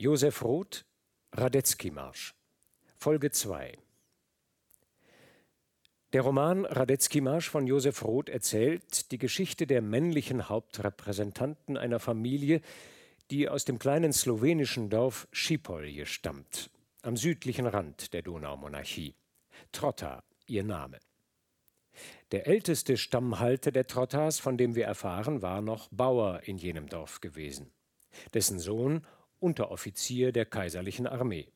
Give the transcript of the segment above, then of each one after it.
Josef Roth, Radetzky-Marsch. Folge 2. Der Roman Radetzky-Marsch von Josef Roth erzählt die Geschichte der männlichen Hauptrepräsentanten einer Familie, die aus dem kleinen slowenischen Dorf Schipolje stammt, am südlichen Rand der Donaumonarchie. Trotta, ihr Name. Der älteste Stammhalter der Trottas, von dem wir erfahren, war noch Bauer in jenem Dorf gewesen. Dessen Sohn Unteroffizier der kaiserlichen Armee.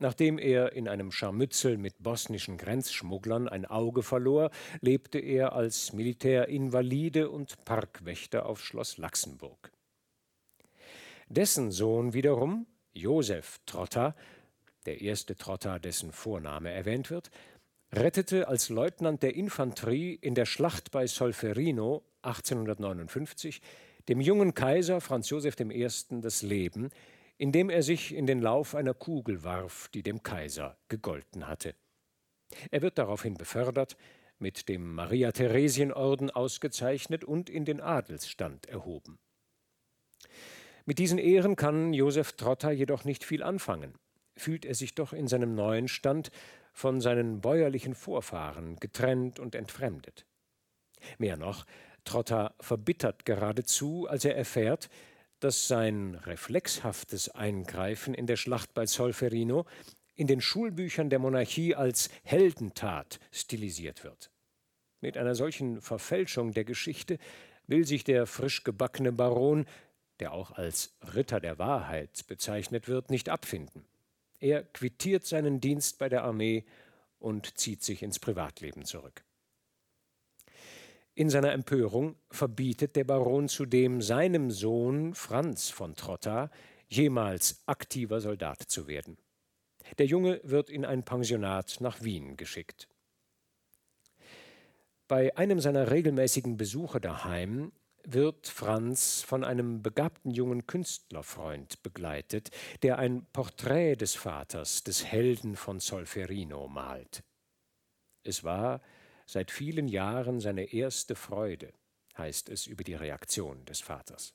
Nachdem er in einem Scharmützel mit bosnischen Grenzschmugglern ein Auge verlor, lebte er als Militärinvalide und Parkwächter auf Schloss Laxenburg. Dessen Sohn wiederum, Josef Trotta, der erste Trotta, dessen Vorname erwähnt wird, rettete als Leutnant der Infanterie in der Schlacht bei Solferino 1859 dem jungen Kaiser Franz Joseph I. das Leben, indem er sich in den Lauf einer Kugel warf, die dem Kaiser gegolten hatte. Er wird daraufhin befördert, mit dem Maria-Theresien-Orden ausgezeichnet und in den Adelsstand erhoben. Mit diesen Ehren kann Josef Trotter jedoch nicht viel anfangen, fühlt er sich doch in seinem neuen Stand von seinen bäuerlichen Vorfahren getrennt und entfremdet. Mehr noch, Trotter verbittert geradezu, als er erfährt, dass sein reflexhaftes Eingreifen in der Schlacht bei Solferino in den Schulbüchern der Monarchie als Heldentat stilisiert wird. Mit einer solchen Verfälschung der Geschichte will sich der frisch gebackene Baron, der auch als Ritter der Wahrheit bezeichnet wird, nicht abfinden. Er quittiert seinen Dienst bei der Armee und zieht sich ins Privatleben zurück. In seiner Empörung verbietet der Baron zudem seinem Sohn Franz von Trotta jemals aktiver Soldat zu werden. Der Junge wird in ein Pensionat nach Wien geschickt. Bei einem seiner regelmäßigen Besuche daheim wird Franz von einem begabten jungen Künstlerfreund begleitet, der ein Porträt des Vaters, des Helden von Solferino, malt. Es war seit vielen Jahren seine erste Freude, heißt es über die Reaktion des Vaters.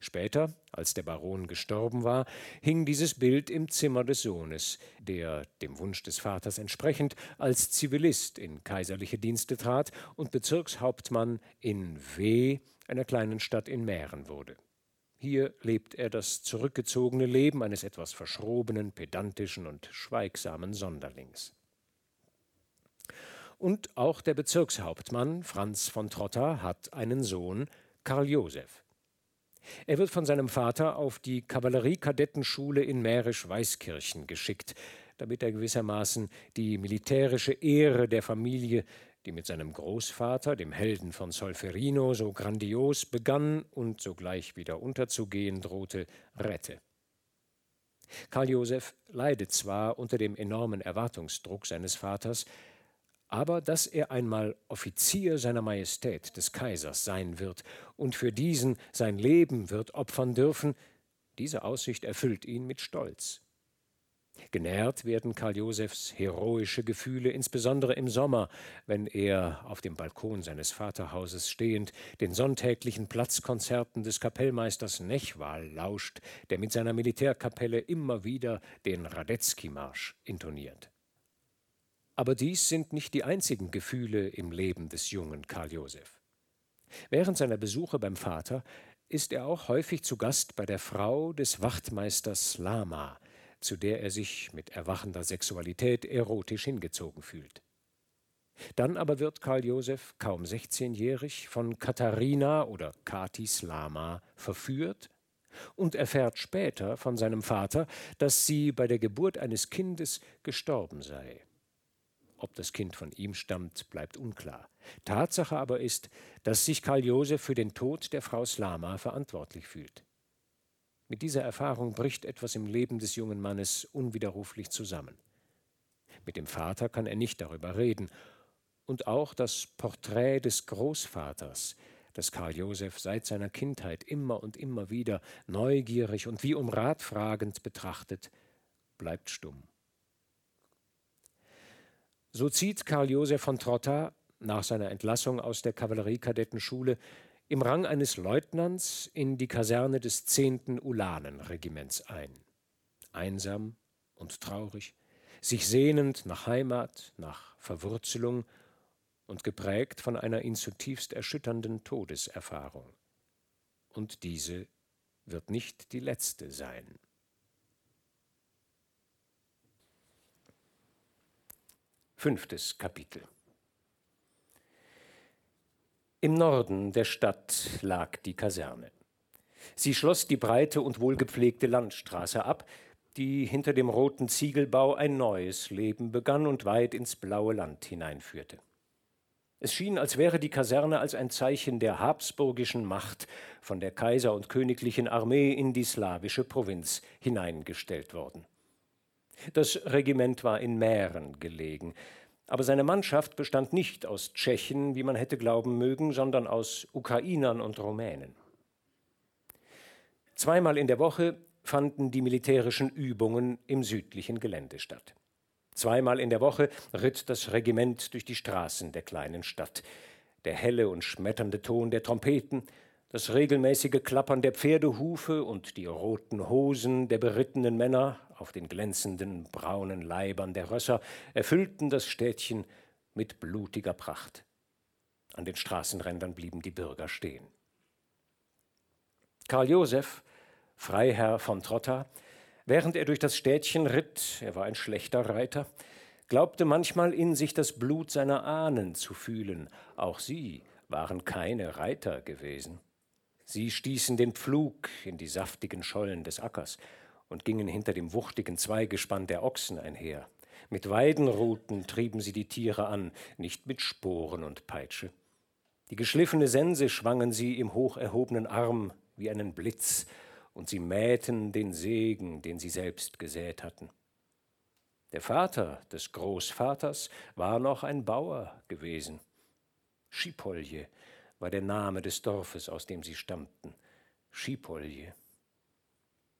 Später, als der Baron gestorben war, hing dieses Bild im Zimmer des Sohnes, der, dem Wunsch des Vaters entsprechend, als Zivilist in kaiserliche Dienste trat und Bezirkshauptmann in W, einer kleinen Stadt in Mähren wurde. Hier lebt er das zurückgezogene Leben eines etwas verschrobenen, pedantischen und schweigsamen Sonderlings. Und auch der Bezirkshauptmann Franz von Trotta hat einen Sohn, Karl Josef. Er wird von seinem Vater auf die Kavalleriekadettenschule in Mährisch-Weißkirchen geschickt, damit er gewissermaßen die militärische Ehre der Familie, die mit seinem Großvater, dem Helden von Solferino, so grandios begann und sogleich wieder unterzugehen drohte, rette. Karl Josef leidet zwar unter dem enormen Erwartungsdruck seines Vaters, aber dass er einmal Offizier seiner Majestät des Kaisers sein wird und für diesen sein Leben wird opfern dürfen, diese Aussicht erfüllt ihn mit Stolz. Genährt werden Karl Josephs heroische Gefühle insbesondere im Sommer, wenn er auf dem Balkon seines Vaterhauses stehend den sonntäglichen Platzkonzerten des Kapellmeisters Nechwal lauscht, der mit seiner Militärkapelle immer wieder den Radetzky-Marsch intoniert. Aber dies sind nicht die einzigen Gefühle im Leben des jungen Karl Josef. Während seiner Besuche beim Vater ist er auch häufig zu Gast bei der Frau des Wachtmeisters Lama, zu der er sich mit erwachender Sexualität erotisch hingezogen fühlt. Dann aber wird Karl Josef, kaum 16-jährig, von Katharina oder Katis Lama verführt und erfährt später von seinem Vater, dass sie bei der Geburt eines Kindes gestorben sei. Ob das Kind von ihm stammt, bleibt unklar. Tatsache aber ist, dass sich Karl Josef für den Tod der Frau Slama verantwortlich fühlt. Mit dieser Erfahrung bricht etwas im Leben des jungen Mannes unwiderruflich zusammen. Mit dem Vater kann er nicht darüber reden, und auch das Porträt des Großvaters, das Karl Josef seit seiner Kindheit immer und immer wieder neugierig und wie um Rat fragend betrachtet, bleibt stumm. So zieht Karl Josef von Trotta nach seiner Entlassung aus der Kavalleriekadettenschule im Rang eines Leutnants in die Kaserne des 10. Ulanenregiments ein. Einsam und traurig, sich sehnend nach Heimat, nach Verwurzelung und geprägt von einer ihn zutiefst erschütternden Todeserfahrung. Und diese wird nicht die letzte sein. Fünftes Kapitel Im Norden der Stadt lag die Kaserne. Sie schloss die breite und wohlgepflegte Landstraße ab, die hinter dem roten Ziegelbau ein neues Leben begann und weit ins blaue Land hineinführte. Es schien, als wäre die Kaserne als ein Zeichen der habsburgischen Macht von der Kaiser- und königlichen Armee in die slawische Provinz hineingestellt worden. Das Regiment war in Mähren gelegen, aber seine Mannschaft bestand nicht aus Tschechen, wie man hätte glauben mögen, sondern aus Ukrainern und Rumänen. Zweimal in der Woche fanden die militärischen Übungen im südlichen Gelände statt. Zweimal in der Woche ritt das Regiment durch die Straßen der kleinen Stadt. Der helle und schmetternde Ton der Trompeten, das regelmäßige Klappern der Pferdehufe und die roten Hosen der berittenen Männer auf den glänzenden braunen Leibern der Rösser erfüllten das Städtchen mit blutiger Pracht. An den Straßenrändern blieben die Bürger stehen. Karl Josef, Freiherr von Trotta, während er durch das Städtchen ritt, er war ein schlechter Reiter, glaubte manchmal in sich das Blut seiner Ahnen zu fühlen, auch sie waren keine Reiter gewesen. Sie stießen den Pflug in die saftigen Schollen des Ackers und gingen hinter dem wuchtigen Zweigespann der Ochsen einher. Mit Weidenruten trieben sie die Tiere an, nicht mit Sporen und Peitsche. Die geschliffene Sense schwangen sie im hoch erhobenen Arm wie einen Blitz, und sie mähten den Segen, den sie selbst gesät hatten. Der Vater des Großvaters war noch ein Bauer gewesen. Schipolje war der Name des Dorfes, aus dem sie stammten. Schipolje.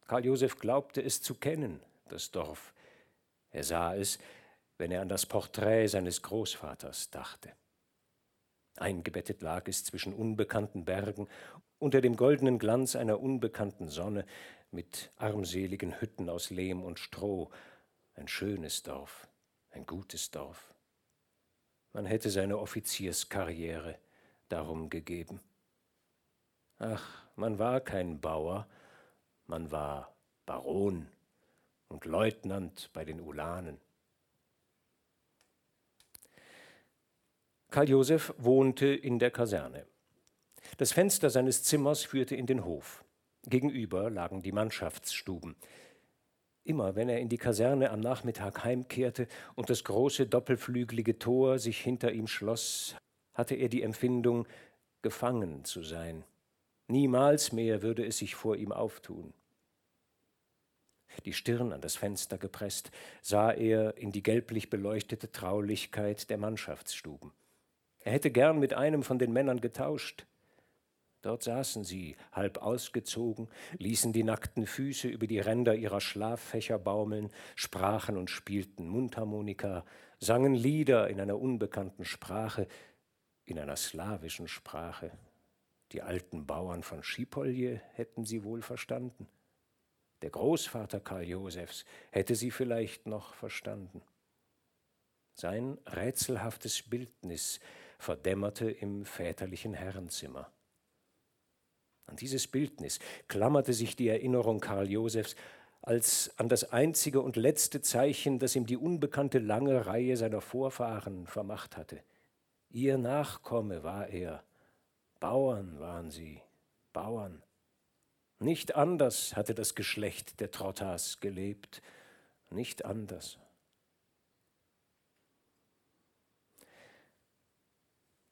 Karl Josef glaubte es zu kennen, das Dorf. Er sah es, wenn er an das Porträt seines Großvaters dachte. Eingebettet lag es zwischen unbekannten Bergen, unter dem goldenen Glanz einer unbekannten Sonne, mit armseligen Hütten aus Lehm und Stroh, ein schönes Dorf, ein gutes Dorf. Man hätte seine Offizierskarriere darum gegeben. Ach, man war kein Bauer, man war Baron und Leutnant bei den Ulanen. Karl Josef wohnte in der Kaserne. Das Fenster seines Zimmers führte in den Hof. Gegenüber lagen die Mannschaftsstuben. Immer wenn er in die Kaserne am Nachmittag heimkehrte und das große doppelflügelige Tor sich hinter ihm schloss, hatte er die Empfindung, gefangen zu sein. Niemals mehr würde es sich vor ihm auftun. Die Stirn an das Fenster gepresst, sah er in die gelblich beleuchtete Traulichkeit der Mannschaftsstuben. Er hätte gern mit einem von den Männern getauscht. Dort saßen sie, halb ausgezogen, ließen die nackten Füße über die Ränder ihrer Schlaffächer baumeln, sprachen und spielten Mundharmonika, sangen Lieder in einer unbekannten Sprache, in einer slawischen Sprache. Die alten Bauern von Schipolje hätten sie wohl verstanden. Der Großvater Karl Josefs hätte sie vielleicht noch verstanden. Sein rätselhaftes Bildnis verdämmerte im väterlichen Herrenzimmer. An dieses Bildnis klammerte sich die Erinnerung Karl Josefs als an das einzige und letzte Zeichen, das ihm die unbekannte lange Reihe seiner Vorfahren vermacht hatte – Ihr Nachkomme war er. Bauern waren sie, Bauern. Nicht anders hatte das Geschlecht der Trottas gelebt, nicht anders.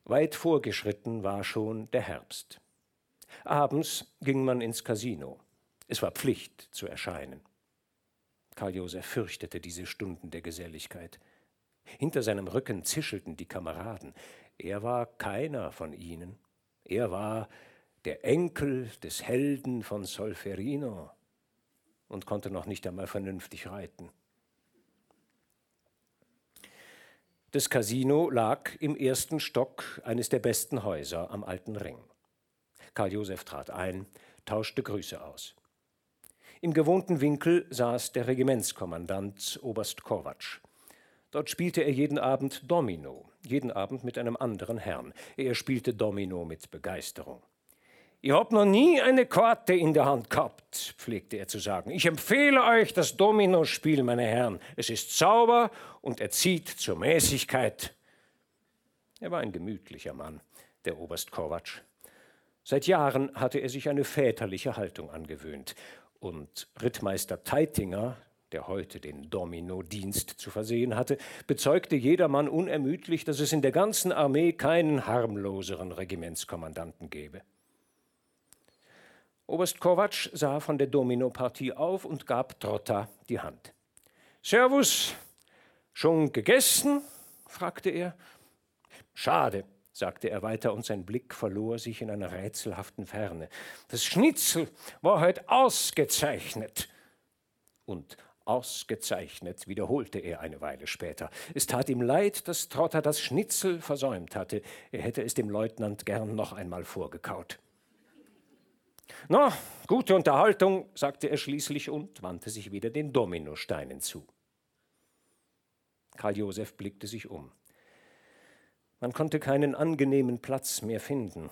Weit vorgeschritten war schon der Herbst. Abends ging man ins Casino. Es war Pflicht zu erscheinen. Karl Josef fürchtete diese Stunden der Geselligkeit. Hinter seinem Rücken zischelten die Kameraden. Er war keiner von ihnen. Er war der Enkel des Helden von Solferino und konnte noch nicht einmal vernünftig reiten. Das Casino lag im ersten Stock eines der besten Häuser am Alten Ring. Karl Josef trat ein, tauschte Grüße aus. Im gewohnten Winkel saß der Regimentskommandant Oberst Korwatsch. Dort spielte er jeden Abend Domino, jeden Abend mit einem anderen Herrn. Er spielte Domino mit Begeisterung. Ich hab noch nie eine Karte in der Hand gehabt, pflegte er zu sagen. Ich empfehle euch das Dominospiel, meine Herren. Es ist sauber und erzieht zur Mäßigkeit. Er war ein gemütlicher Mann, der Oberst Korwatsch. Seit Jahren hatte er sich eine väterliche Haltung angewöhnt. Und Rittmeister Teitinger, der heute den Domino-Dienst zu versehen hatte, bezeugte jedermann unermüdlich, dass es in der ganzen Armee keinen harmloseren Regimentskommandanten gäbe. Oberst Kovac sah von der Dominopartie auf und gab Trotta die Hand. Servus, schon gegessen? fragte er. Schade, sagte er weiter, und sein Blick verlor sich in einer rätselhaften Ferne. Das Schnitzel war heute ausgezeichnet. Und ausgezeichnet, wiederholte er eine Weile später. Es tat ihm leid, dass Trotter das Schnitzel versäumt hatte. Er hätte es dem Leutnant gern noch einmal vorgekaut. Na, gute Unterhaltung, sagte er schließlich und wandte sich wieder den Dominosteinen zu. Karl Josef blickte sich um. Man konnte keinen angenehmen Platz mehr finden.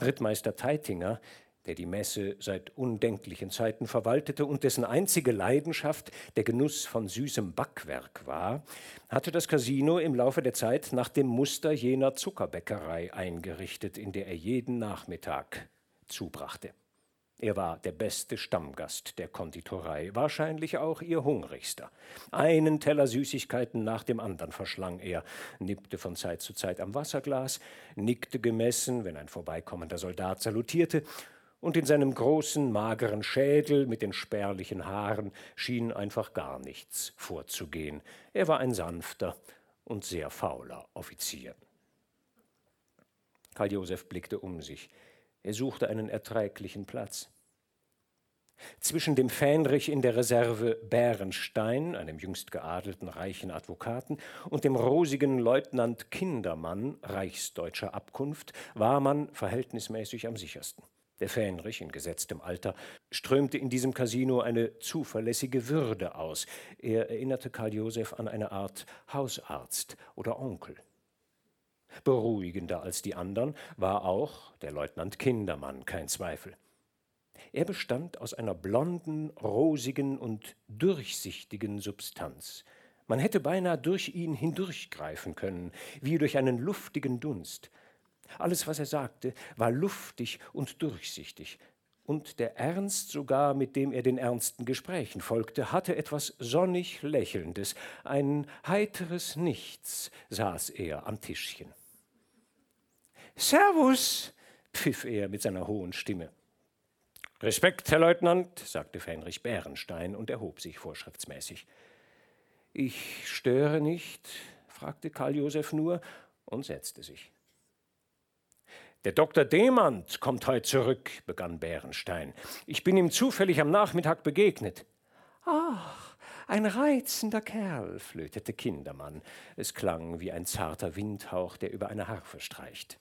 Rittmeister Teitinger, der die Messe seit undenklichen Zeiten verwaltete und dessen einzige Leidenschaft der Genuss von süßem Backwerk war, hatte das Casino im Laufe der Zeit nach dem Muster jener Zuckerbäckerei eingerichtet, in der er jeden Nachmittag zubrachte. Er war der beste Stammgast der Konditorei, wahrscheinlich auch ihr hungrigster. Einen Teller Süßigkeiten nach dem anderen verschlang er, nippte von Zeit zu Zeit am Wasserglas, nickte gemessen, wenn ein vorbeikommender Soldat salutierte, und in seinem großen, mageren Schädel mit den spärlichen Haaren schien einfach gar nichts vorzugehen. Er war ein sanfter und sehr fauler Offizier. Karl Josef blickte um sich. Er suchte einen erträglichen Platz. Zwischen dem Fähnrich in der Reserve Bärenstein, einem jüngst geadelten reichen Advokaten, und dem rosigen Leutnant Kindermann, reichsdeutscher Abkunft, war man verhältnismäßig am sichersten. Der Fähnrich in gesetztem Alter strömte in diesem Casino eine zuverlässige Würde aus. Er erinnerte Karl Josef an eine Art Hausarzt oder Onkel. Beruhigender als die anderen war auch der Leutnant Kindermann, kein Zweifel. Er bestand aus einer blonden, rosigen und durchsichtigen Substanz. Man hätte beinahe durch ihn hindurchgreifen können, wie durch einen luftigen Dunst. Alles, was er sagte, war luftig und durchsichtig, und der Ernst sogar, mit dem er den ernsten Gesprächen folgte, hatte etwas sonnig Lächelndes, ein heiteres Nichts saß er am Tischchen. Servus, pfiff er mit seiner hohen Stimme. Respekt, Herr Leutnant, sagte Fähnrich Bärenstein und erhob sich vorschriftsmäßig. Ich störe nicht, fragte Karl Josef nur und setzte sich. Der Dr. Demand kommt heute zurück, begann Bärenstein. Ich bin ihm zufällig am Nachmittag begegnet. Ach, ein reizender Kerl, flötete Kindermann. Es klang wie ein zarter Windhauch, der über eine Harfe streicht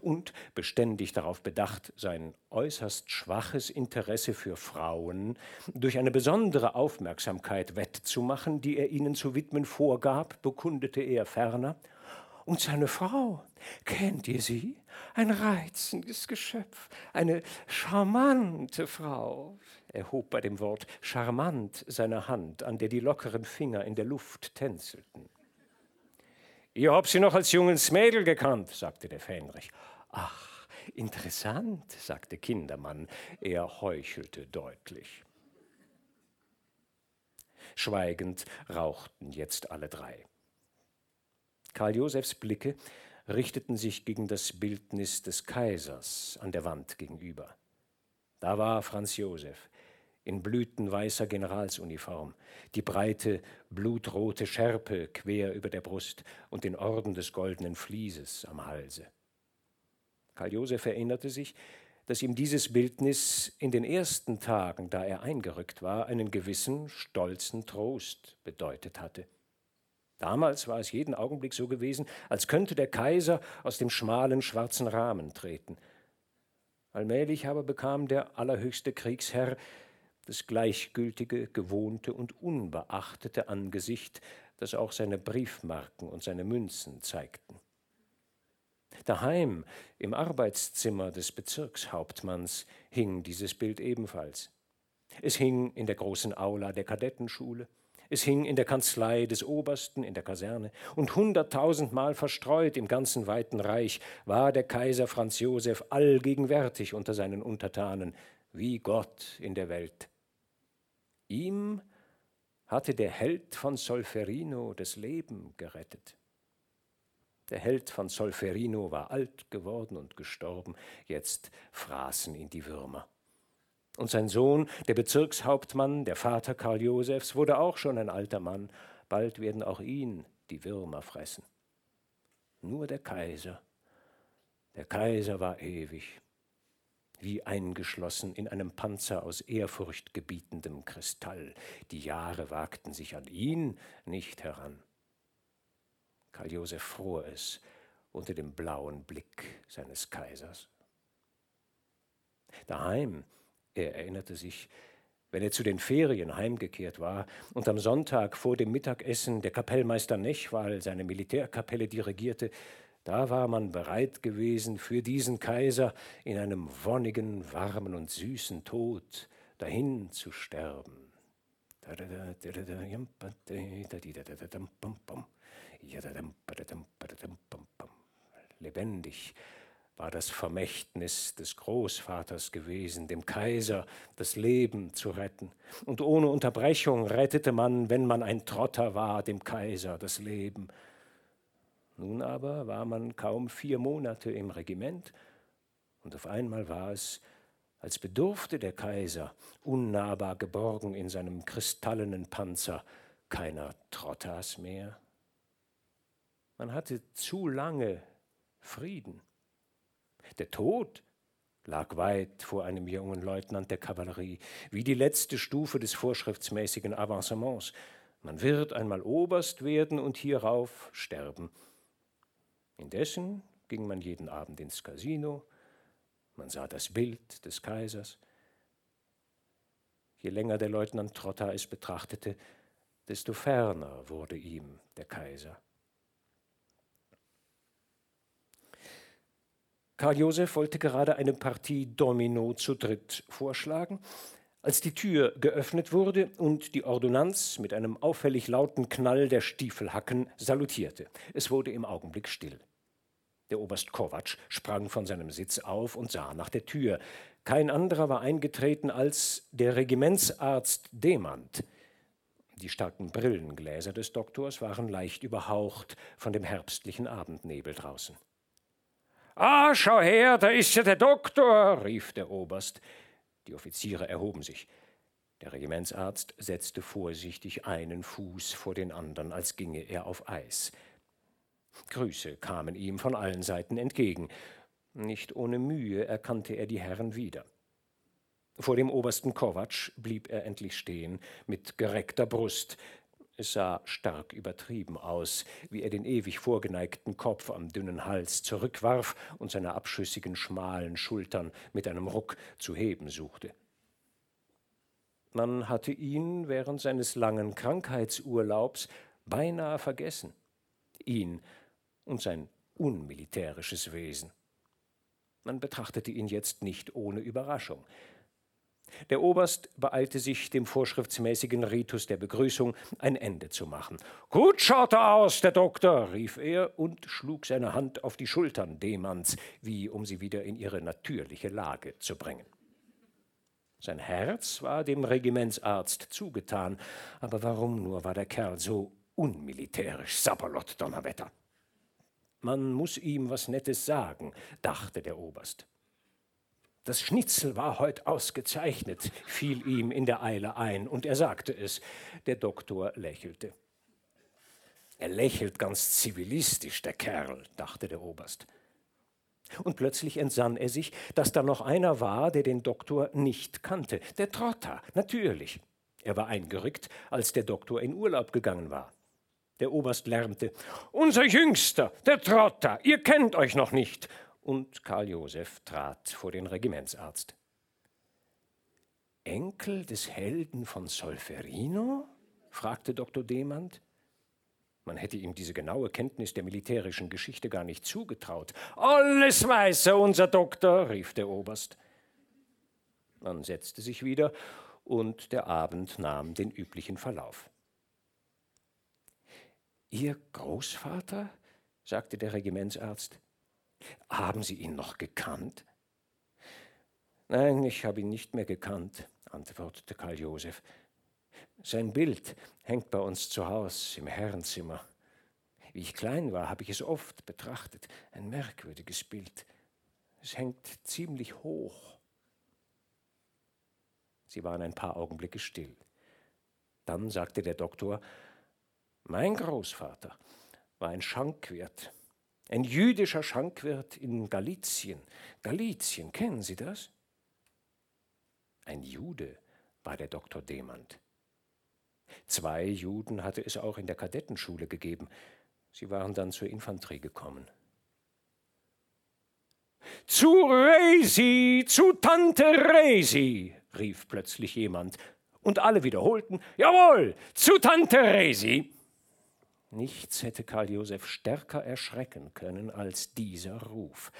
und beständig darauf bedacht, sein äußerst schwaches Interesse für Frauen durch eine besondere Aufmerksamkeit wettzumachen, die er ihnen zu widmen vorgab, bekundete er ferner. Und seine Frau, kennt ihr sie? Ein reizendes Geschöpf, eine charmante Frau. Er hob bei dem Wort charmant seine Hand, an der die lockeren Finger in der Luft tänzelten. Ihr habt sie noch als junges Mädel gekannt, sagte der Fähnrich. Ach, interessant, sagte Kindermann. Er heuchelte deutlich. Schweigend rauchten jetzt alle drei. Karl Josefs Blicke richteten sich gegen das Bildnis des Kaisers an der Wand gegenüber. Da war Franz Josef, in blütenweißer Generalsuniform, die breite, blutrote Schärpe quer über der Brust und den Orden des goldenen Vlieses am Halse. Karl Josef erinnerte sich, dass ihm dieses Bildnis in den ersten Tagen, da er eingerückt war, einen gewissen stolzen Trost bedeutet hatte. Damals war es jeden Augenblick so gewesen, als könnte der Kaiser aus dem schmalen schwarzen Rahmen treten. Allmählich aber bekam der allerhöchste Kriegsherr das gleichgültige, gewohnte und unbeachtete Angesicht, das auch seine Briefmarken und seine Münzen zeigten. Daheim, im Arbeitszimmer des Bezirkshauptmanns, hing dieses Bild ebenfalls. Es hing in der großen Aula der Kadettenschule, es hing in der Kanzlei des Obersten in der Kaserne, und hunderttausendmal verstreut im ganzen weiten Reich war der Kaiser Franz Josef allgegenwärtig unter seinen Untertanen, wie Gott in der Welt. Ihm hatte der Held von Solferino das Leben gerettet. Der Held von Solferino war alt geworden und gestorben, jetzt fraßen ihn die Würmer. Und sein Sohn, der Bezirkshauptmann, der Vater Karl Josefs, wurde auch schon ein alter Mann. Bald werden auch ihn die Würmer fressen. Nur der Kaiser, der Kaiser war ewig, wie eingeschlossen in einem Panzer aus ehrfurchtgebietendem Kristall. Die Jahre wagten sich an ihn nicht heran. Karl Josef fror es unter dem blauen Blick seines Kaisers. Daheim, er erinnerte sich, wenn er zu den Ferien heimgekehrt war und am Sonntag vor dem Mittagessen der Kapellmeister Nechwal seine Militärkapelle dirigierte, da war man bereit gewesen, für diesen Kaiser in einem wonnigen, warmen und süßen Tod dahin zu sterben. Lebendig war das Vermächtnis des Großvaters gewesen, dem Kaiser das Leben zu retten. Und ohne Unterbrechung rettete man, wenn man ein Trotter war, dem Kaiser das Leben. Nun aber war man kaum vier Monate im Regiment, und auf einmal war es, als bedurfte der Kaiser, unnahbar geborgen in seinem kristallenen Panzer, keiner Trottas mehr, man hatte zu lange Frieden. Der Tod lag weit vor einem jungen Leutnant der Kavallerie, wie die letzte Stufe des vorschriftsmäßigen Avancements. Man wird einmal Oberst werden und hierauf sterben. Indessen ging man jeden Abend ins Casino, man sah das Bild des Kaisers. Je länger der Leutnant Trotta es betrachtete, desto ferner wurde ihm der Kaiser. Karl Josef wollte gerade eine Partie Domino zu dritt vorschlagen, als die Tür geöffnet wurde und die Ordonnanz mit einem auffällig lauten Knall der Stiefelhacken salutierte. Es wurde im Augenblick still. Der Oberst Kovac sprang von seinem Sitz auf und sah nach der Tür. Kein anderer war eingetreten als der Regimentsarzt Demand. Die starken Brillengläser des Doktors waren leicht überhaucht von dem herbstlichen Abendnebel draußen. Ah, schau her, da ist ja der Doktor, rief der Oberst. Die Offiziere erhoben sich. Der Regimentsarzt setzte vorsichtig einen Fuß vor den anderen, als ginge er auf Eis. Grüße kamen ihm von allen Seiten entgegen. Nicht ohne Mühe erkannte er die Herren wieder. Vor dem Obersten Kovac blieb er endlich stehen, mit gereckter Brust, es sah stark übertrieben aus, wie er den ewig vorgeneigten Kopf am dünnen Hals zurückwarf und seine abschüssigen, schmalen Schultern mit einem Ruck zu heben suchte. Man hatte ihn während seines langen Krankheitsurlaubs beinahe vergessen, ihn und sein unmilitärisches Wesen. Man betrachtete ihn jetzt nicht ohne Überraschung. Der Oberst beeilte sich, dem vorschriftsmäßigen Ritus der Begrüßung ein Ende zu machen. Gut schaut er aus, der Doktor, rief er und schlug seine Hand auf die Schultern Demanns, wie um sie wieder in ihre natürliche Lage zu bringen. Sein Herz war dem Regimentsarzt zugetan, aber warum nur war der Kerl so unmilitärisch, Sapperlot, Donnerwetter? Man muss ihm was Nettes sagen, dachte der Oberst. Das Schnitzel war heut ausgezeichnet, fiel ihm in der Eile ein, und er sagte es. Der Doktor lächelte. Er lächelt ganz zivilistisch, der Kerl, dachte der Oberst. Und plötzlich entsann er sich, dass da noch einer war, der den Doktor nicht kannte. Der Trotter, natürlich. Er war eingerückt, als der Doktor in Urlaub gegangen war. Der Oberst lärmte: Unser Jüngster, der Trotter, ihr kennt euch noch nicht und Karl Josef trat vor den Regimentsarzt. Enkel des Helden von Solferino? fragte Dr. Demand. Man hätte ihm diese genaue Kenntnis der militärischen Geschichte gar nicht zugetraut. Alles weiß er, unser Doktor, rief der Oberst. Man setzte sich wieder und der Abend nahm den üblichen Verlauf. Ihr Großvater? sagte der Regimentsarzt. Haben Sie ihn noch gekannt? Nein, ich habe ihn nicht mehr gekannt, antwortete Karl Josef. Sein Bild hängt bei uns zu Haus im Herrenzimmer. Wie ich klein war, habe ich es oft betrachtet. Ein merkwürdiges Bild. Es hängt ziemlich hoch. Sie waren ein paar Augenblicke still. Dann sagte der Doktor, mein Großvater war ein Schankwirt, ein jüdischer Schankwirt in Galizien. Galizien, kennen Sie das? Ein Jude war der Doktor Demand. Zwei Juden hatte es auch in der Kadettenschule gegeben. Sie waren dann zur Infanterie gekommen. Zu Resi, zu Tante Resi, rief plötzlich jemand, und alle wiederholten Jawohl, zu Tante Resi. Nichts hätte Karl Josef stärker erschrecken können als dieser Ruf.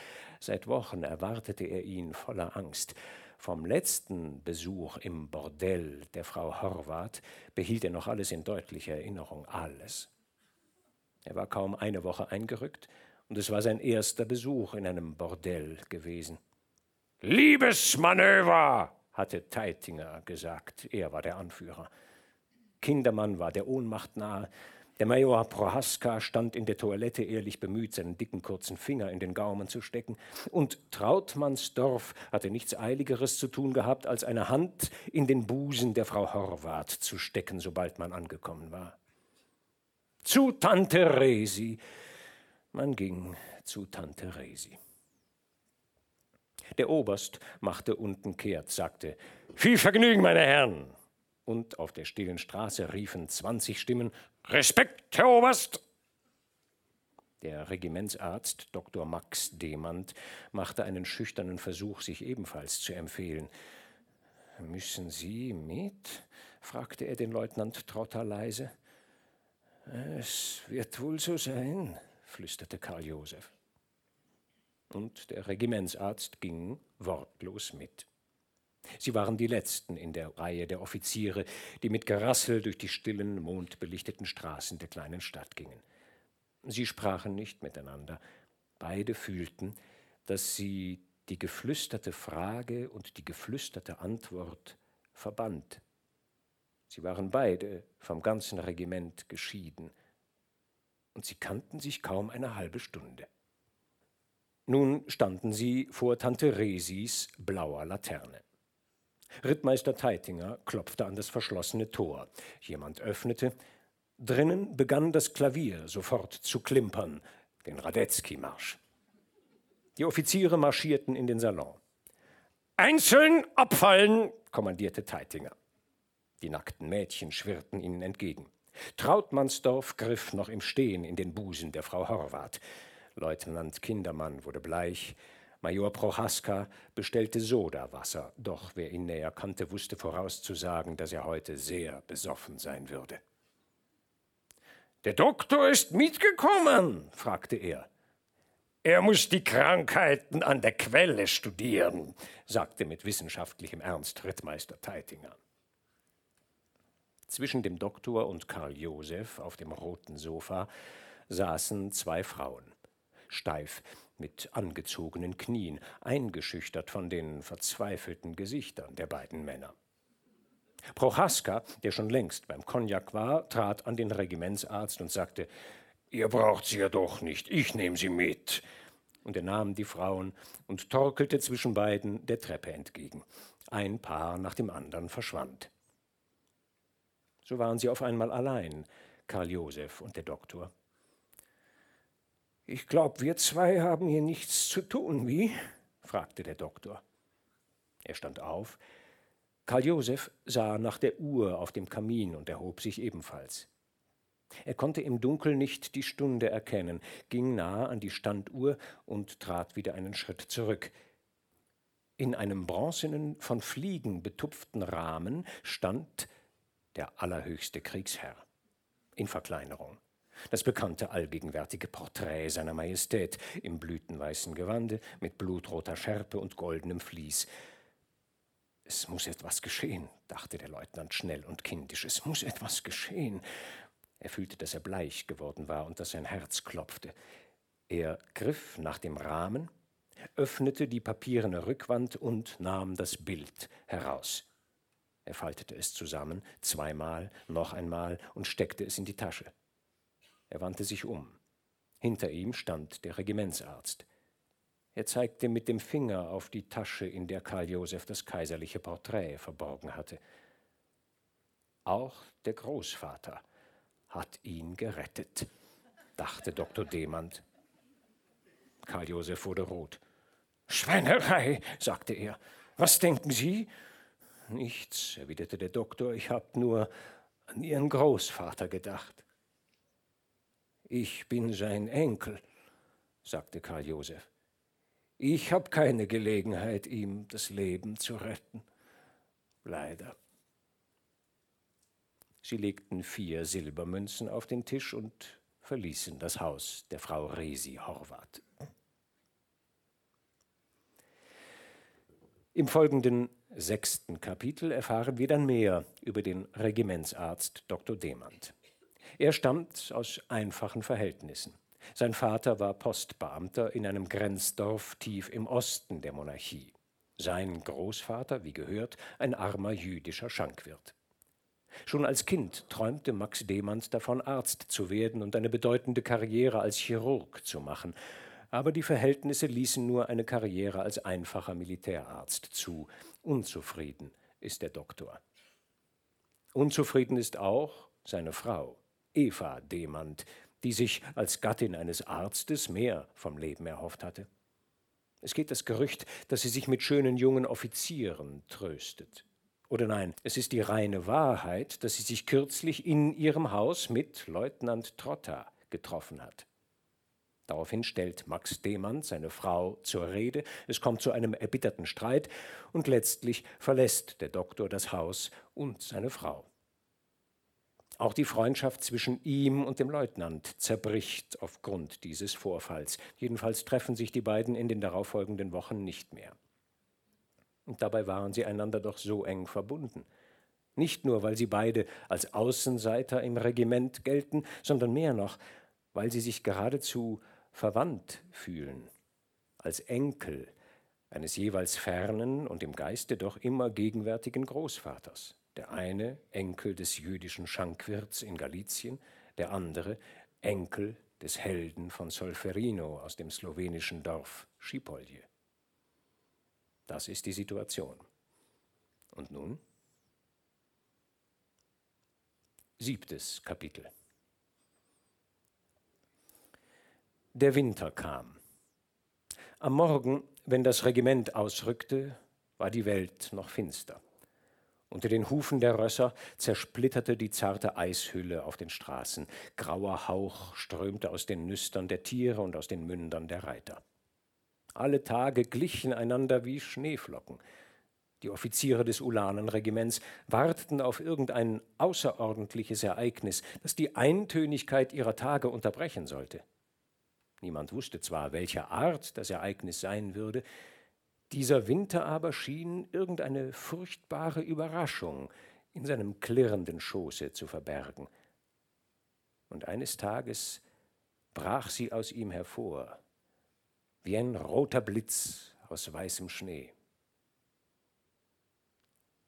Seit Wochen erwartete er ihn voller Angst. Vom letzten Besuch im Bordell der Frau Horvath behielt er noch alles in deutlicher Erinnerung, alles. Er war kaum eine Woche eingerückt und es war sein erster Besuch in einem Bordell gewesen. Liebesmanöver, hatte Teitinger gesagt. Er war der Anführer. Kindermann war der Ohnmacht nahe. Der Major Prohaska stand in der Toilette ehrlich bemüht, seinen dicken kurzen Finger in den Gaumen zu stecken. Und Trautmannsdorf hatte nichts Eiligeres zu tun gehabt, als eine Hand in den Busen der Frau Horvath zu stecken, sobald man angekommen war. Zu Tante Resi. Man ging zu Tante Resi. Der Oberst machte unten kehrt, sagte: Viel Vergnügen, meine Herren! Und auf der stillen Straße riefen zwanzig Stimmen Respekt, Herr Oberst! Der Regimentsarzt Dr. Max Demand machte einen schüchternen Versuch, sich ebenfalls zu empfehlen. Müssen Sie mit? fragte er den Leutnant Trotter leise. Es wird wohl so sein, flüsterte Karl Josef. Und der Regimentsarzt ging wortlos mit. Sie waren die letzten in der Reihe der Offiziere, die mit Gerassel durch die stillen, mondbelichteten Straßen der kleinen Stadt gingen. Sie sprachen nicht miteinander. Beide fühlten, dass sie die geflüsterte Frage und die geflüsterte Antwort verband. Sie waren beide vom ganzen Regiment geschieden, und sie kannten sich kaum eine halbe Stunde. Nun standen sie vor Tante Resis blauer Laterne. Rittmeister Teitinger klopfte an das verschlossene Tor. Jemand öffnete. Drinnen begann das Klavier sofort zu klimpern, den Radetzky-Marsch. Die Offiziere marschierten in den Salon. Einzeln abfallen, kommandierte Teitinger. Die nackten Mädchen schwirrten ihnen entgegen. Trautmannsdorf griff noch im Stehen in den Busen der Frau Horvath. Leutnant Kindermann wurde bleich, Major Prochaska bestellte Sodawasser, doch wer ihn näher kannte, wusste vorauszusagen, dass er heute sehr besoffen sein würde. Der Doktor ist mitgekommen, fragte er. Er muss die Krankheiten an der Quelle studieren, sagte mit wissenschaftlichem Ernst Rittmeister Teitinger. Zwischen dem Doktor und Karl Josef auf dem roten Sofa saßen zwei Frauen. Steif, mit angezogenen Knien, eingeschüchtert von den verzweifelten Gesichtern der beiden Männer. Prochaska, der schon längst beim Cognac war, trat an den Regimentsarzt und sagte, Ihr braucht sie ja doch nicht, ich nehme sie mit. Und er nahm die Frauen und torkelte zwischen beiden der Treppe entgegen. Ein Paar nach dem anderen verschwand. So waren sie auf einmal allein, Karl Josef und der Doktor. Ich glaube, wir zwei haben hier nichts zu tun, wie? fragte der Doktor. Er stand auf. Karl Josef sah nach der Uhr auf dem Kamin und erhob sich ebenfalls. Er konnte im Dunkel nicht die Stunde erkennen, ging nahe an die Standuhr und trat wieder einen Schritt zurück. In einem bronzenen, von Fliegen betupften Rahmen stand der allerhöchste Kriegsherr in Verkleinerung. Das bekannte allgegenwärtige Porträt seiner Majestät im blütenweißen Gewande mit blutroter Schärpe und goldenem Vlies. Es muss etwas geschehen, dachte der Leutnant schnell und kindisch. Es muss etwas geschehen. Er fühlte, dass er bleich geworden war und dass sein Herz klopfte. Er griff nach dem Rahmen, öffnete die papierene Rückwand und nahm das Bild heraus. Er faltete es zusammen, zweimal, noch einmal und steckte es in die Tasche. Er wandte sich um. Hinter ihm stand der Regimentsarzt. Er zeigte mit dem Finger auf die Tasche, in der Karl Josef das kaiserliche Porträt verborgen hatte. Auch der Großvater hat ihn gerettet, dachte Dr. Demand. Karl Josef wurde rot. Schweinerei, sagte er. Was denken Sie? Nichts, erwiderte der Doktor, ich habe nur an Ihren Großvater gedacht. Ich bin sein Enkel, sagte Karl Josef. Ich habe keine Gelegenheit, ihm das Leben zu retten. Leider. Sie legten vier Silbermünzen auf den Tisch und verließen das Haus der Frau Resi Horvath. Im folgenden sechsten Kapitel erfahren wir dann mehr über den Regimentsarzt Dr. Demand. Er stammt aus einfachen Verhältnissen. Sein Vater war Postbeamter in einem Grenzdorf tief im Osten der Monarchie. Sein Großvater, wie gehört, ein armer jüdischer Schankwirt. Schon als Kind träumte Max Demand davon, Arzt zu werden und eine bedeutende Karriere als Chirurg zu machen. Aber die Verhältnisse ließen nur eine Karriere als einfacher Militärarzt zu. Unzufrieden ist der Doktor. Unzufrieden ist auch seine Frau, Eva Demand, die sich als Gattin eines Arztes mehr vom Leben erhofft hatte. Es geht das Gerücht, dass sie sich mit schönen jungen Offizieren tröstet. Oder nein, es ist die reine Wahrheit, dass sie sich kürzlich in ihrem Haus mit Leutnant Trotta getroffen hat. Daraufhin stellt Max Demand seine Frau zur Rede, es kommt zu einem erbitterten Streit und letztlich verlässt der Doktor das Haus und seine Frau. Auch die Freundschaft zwischen ihm und dem Leutnant zerbricht aufgrund dieses Vorfalls. Jedenfalls treffen sich die beiden in den darauffolgenden Wochen nicht mehr. Und dabei waren sie einander doch so eng verbunden. Nicht nur, weil sie beide als Außenseiter im Regiment gelten, sondern mehr noch, weil sie sich geradezu verwandt fühlen, als Enkel eines jeweils fernen und im Geiste doch immer gegenwärtigen Großvaters. Der eine Enkel des jüdischen Schankwirts in Galizien, der andere Enkel des Helden von Solferino aus dem slowenischen Dorf Schipolje. Das ist die Situation. Und nun? Siebtes Kapitel. Der Winter kam. Am Morgen, wenn das Regiment ausrückte, war die Welt noch finster. Unter den Hufen der Rösser zersplitterte die zarte Eishülle auf den Straßen. Grauer Hauch strömte aus den Nüstern der Tiere und aus den Mündern der Reiter. Alle Tage glichen einander wie Schneeflocken. Die Offiziere des Ulanenregiments warteten auf irgendein außerordentliches Ereignis, das die Eintönigkeit ihrer Tage unterbrechen sollte. Niemand wusste zwar, welcher Art das Ereignis sein würde, dieser Winter aber schien irgendeine furchtbare Überraschung in seinem klirrenden Schoße zu verbergen. Und eines Tages brach sie aus ihm hervor, wie ein roter Blitz aus weißem Schnee.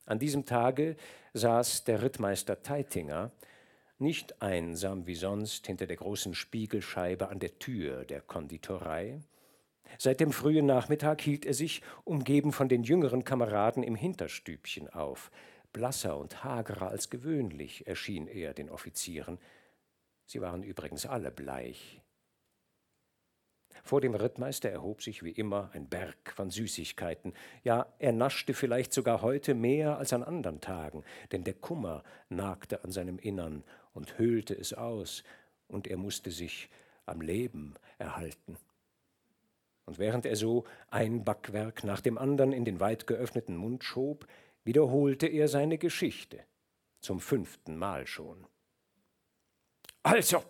An diesem Tage saß der Rittmeister Teitinger nicht einsam wie sonst hinter der großen Spiegelscheibe an der Tür der Konditorei. Seit dem frühen Nachmittag hielt er sich, umgeben von den jüngeren Kameraden, im Hinterstübchen auf. Blasser und hagerer als gewöhnlich erschien er den Offizieren. Sie waren übrigens alle bleich. Vor dem Rittmeister erhob sich wie immer ein Berg von Süßigkeiten. Ja, er naschte vielleicht sogar heute mehr als an anderen Tagen, denn der Kummer nagte an seinem Innern und höhlte es aus, und er musste sich am Leben erhalten. Und während er so ein Backwerk nach dem anderen in den weit geöffneten Mund schob, wiederholte er seine Geschichte, zum fünften Mal schon. Also,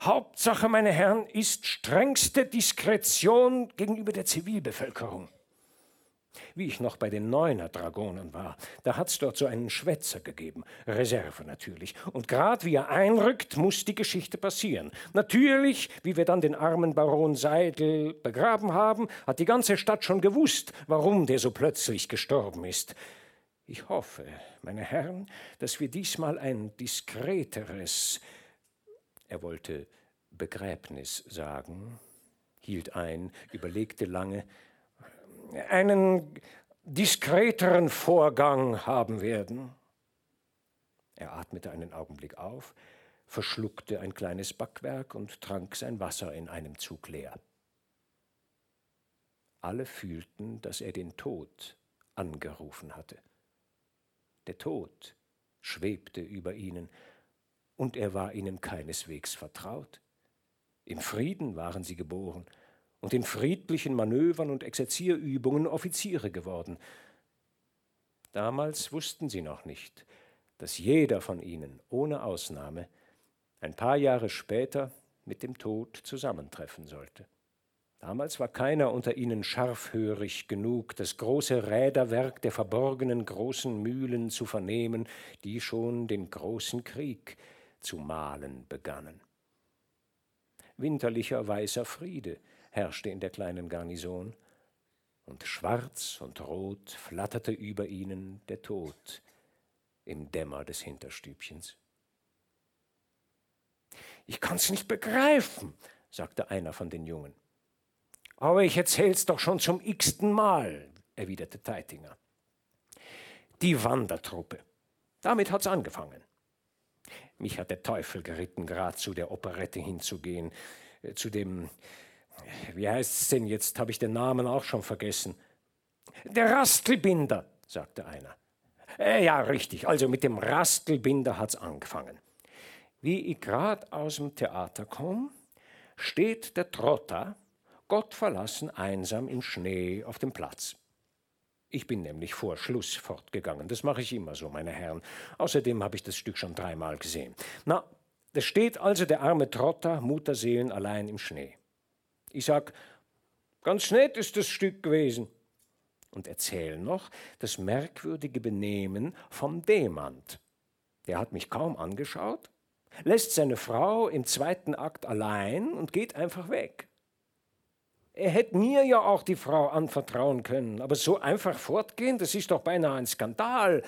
Hauptsache, meine Herren, ist strengste Diskretion gegenüber der Zivilbevölkerung. Wie ich noch bei den Neuner Dragonern war, da hat's dort so einen Schwätzer gegeben, Reserve natürlich. Und grad wie er einrückt, muss die Geschichte passieren. Natürlich, wie wir dann den armen Baron Seidel begraben haben, hat die ganze Stadt schon gewusst, warum der so plötzlich gestorben ist. Ich hoffe, meine Herren, dass wir diesmal ein diskreteres, er wollte Begräbnis sagen, hielt ein, überlegte lange, einen diskreteren Vorgang haben werden. Er atmete einen Augenblick auf, verschluckte ein kleines Backwerk und trank sein Wasser in einem Zug leer. Alle fühlten, dass er den Tod angerufen hatte. Der Tod schwebte über ihnen, und er war ihnen keineswegs vertraut. Im Frieden waren sie geboren und in friedlichen Manövern und Exerzierübungen Offiziere geworden. Damals wussten sie noch nicht, dass jeder von ihnen, ohne Ausnahme, ein paar Jahre später mit dem Tod zusammentreffen sollte. Damals war keiner unter ihnen scharfhörig genug, das große Räderwerk der verborgenen großen Mühlen zu vernehmen, die schon den großen Krieg zu malen begannen. Winterlicher weißer Friede herrschte in der kleinen Garnison, und schwarz und rot flatterte über ihnen der Tod im Dämmer des Hinterstübchens. Ich kann's nicht begreifen, sagte einer von den Jungen. Aber ich erzähl's doch schon zum x-ten Mal, erwiderte Teitinger. Die Wandertruppe. Damit hat's angefangen. Mich hat der Teufel geritten, grad zu der Operette hinzugehen, äh, zu dem, wie heißt's denn jetzt, habe ich den Namen auch schon vergessen. Der Rastelbinder, sagte einer. Äh, ja, richtig, also mit dem Rastelbinder hat's angefangen. Wie ich grad aus dem Theater komm, steht der Trotter, gottverlassen einsam im Schnee auf dem Platz. Ich bin nämlich vor Schluss fortgegangen. Das mache ich immer so, meine Herren. Außerdem habe ich das Stück schon dreimal gesehen. Na, da steht also der arme Trotter, Mutterseelen allein im Schnee. Ich sag, ganz nett ist das Stück gewesen. Und erzähl noch das merkwürdige Benehmen vom Demand. Der hat mich kaum angeschaut, lässt seine Frau im zweiten Akt allein und geht einfach weg. Er hätte mir ja auch die Frau anvertrauen können, aber so einfach fortgehen, das ist doch beinahe ein Skandal.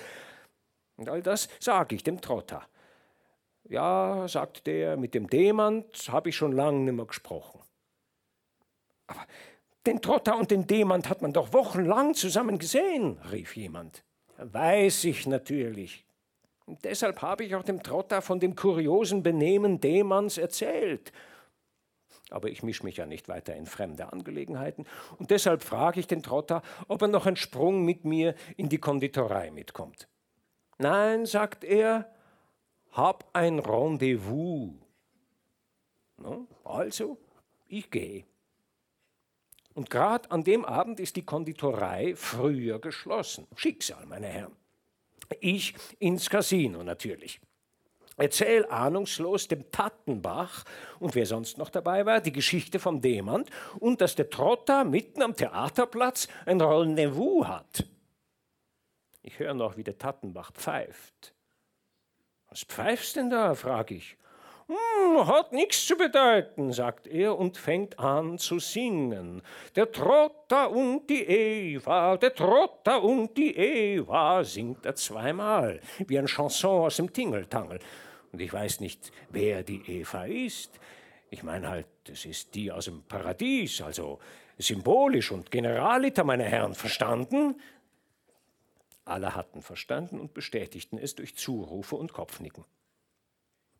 Und all das sage ich dem Trotter. Ja, sagt der, mit dem Demand habe ich schon lange nimmer gesprochen. Aber den Trotter und den Demand hat man doch wochenlang zusammen gesehen, rief jemand. Weiß ich natürlich. Und deshalb habe ich auch dem Trotter von dem kuriosen Benehmen Demands erzählt aber ich mische mich ja nicht weiter in fremde Angelegenheiten. Und deshalb frage ich den Trotter, ob er noch einen Sprung mit mir in die Konditorei mitkommt. Nein, sagt er, hab ein Rendezvous. Also, ich gehe. Und gerade an dem Abend ist die Konditorei früher geschlossen. Schicksal, meine Herren. Ich ins Casino natürlich. Erzähl ahnungslos dem Tattenbach und wer sonst noch dabei war, die Geschichte vom Demand und dass der Trotter mitten am Theaterplatz ein Rendezvous hat. Ich höre noch, wie der Tattenbach pfeift. Was pfeifst denn da? frag ich. Hm, hat nichts zu bedeuten, sagt er und fängt an zu singen. Der Trotter und die Eva, der Trotter und die Eva, singt er zweimal, wie ein Chanson aus dem Tingeltangel. Und ich weiß nicht, wer die Eva ist. Ich meine halt, es ist die aus dem Paradies, also symbolisch und generaliter, meine Herren, verstanden? Alle hatten verstanden und bestätigten es durch Zurufe und Kopfnicken.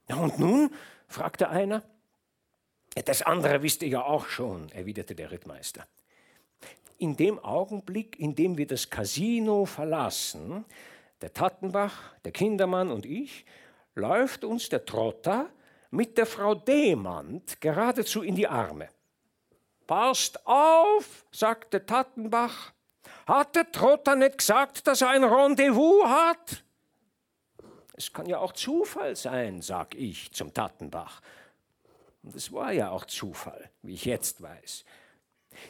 Ja, und nun? fragte einer. Das andere wisst ihr ja auch schon, erwiderte der Rittmeister. In dem Augenblick, in dem wir das Casino verlassen, der Tattenbach, der Kindermann und ich, läuft uns der Trotter mit der Frau Demand geradezu in die Arme. Passt auf, sagte Tattenbach. Hat der Trotter nicht gesagt, dass er ein Rendezvous hat? Es kann ja auch Zufall sein, sag ich zum Tattenbach. Und es war ja auch Zufall, wie ich jetzt weiß.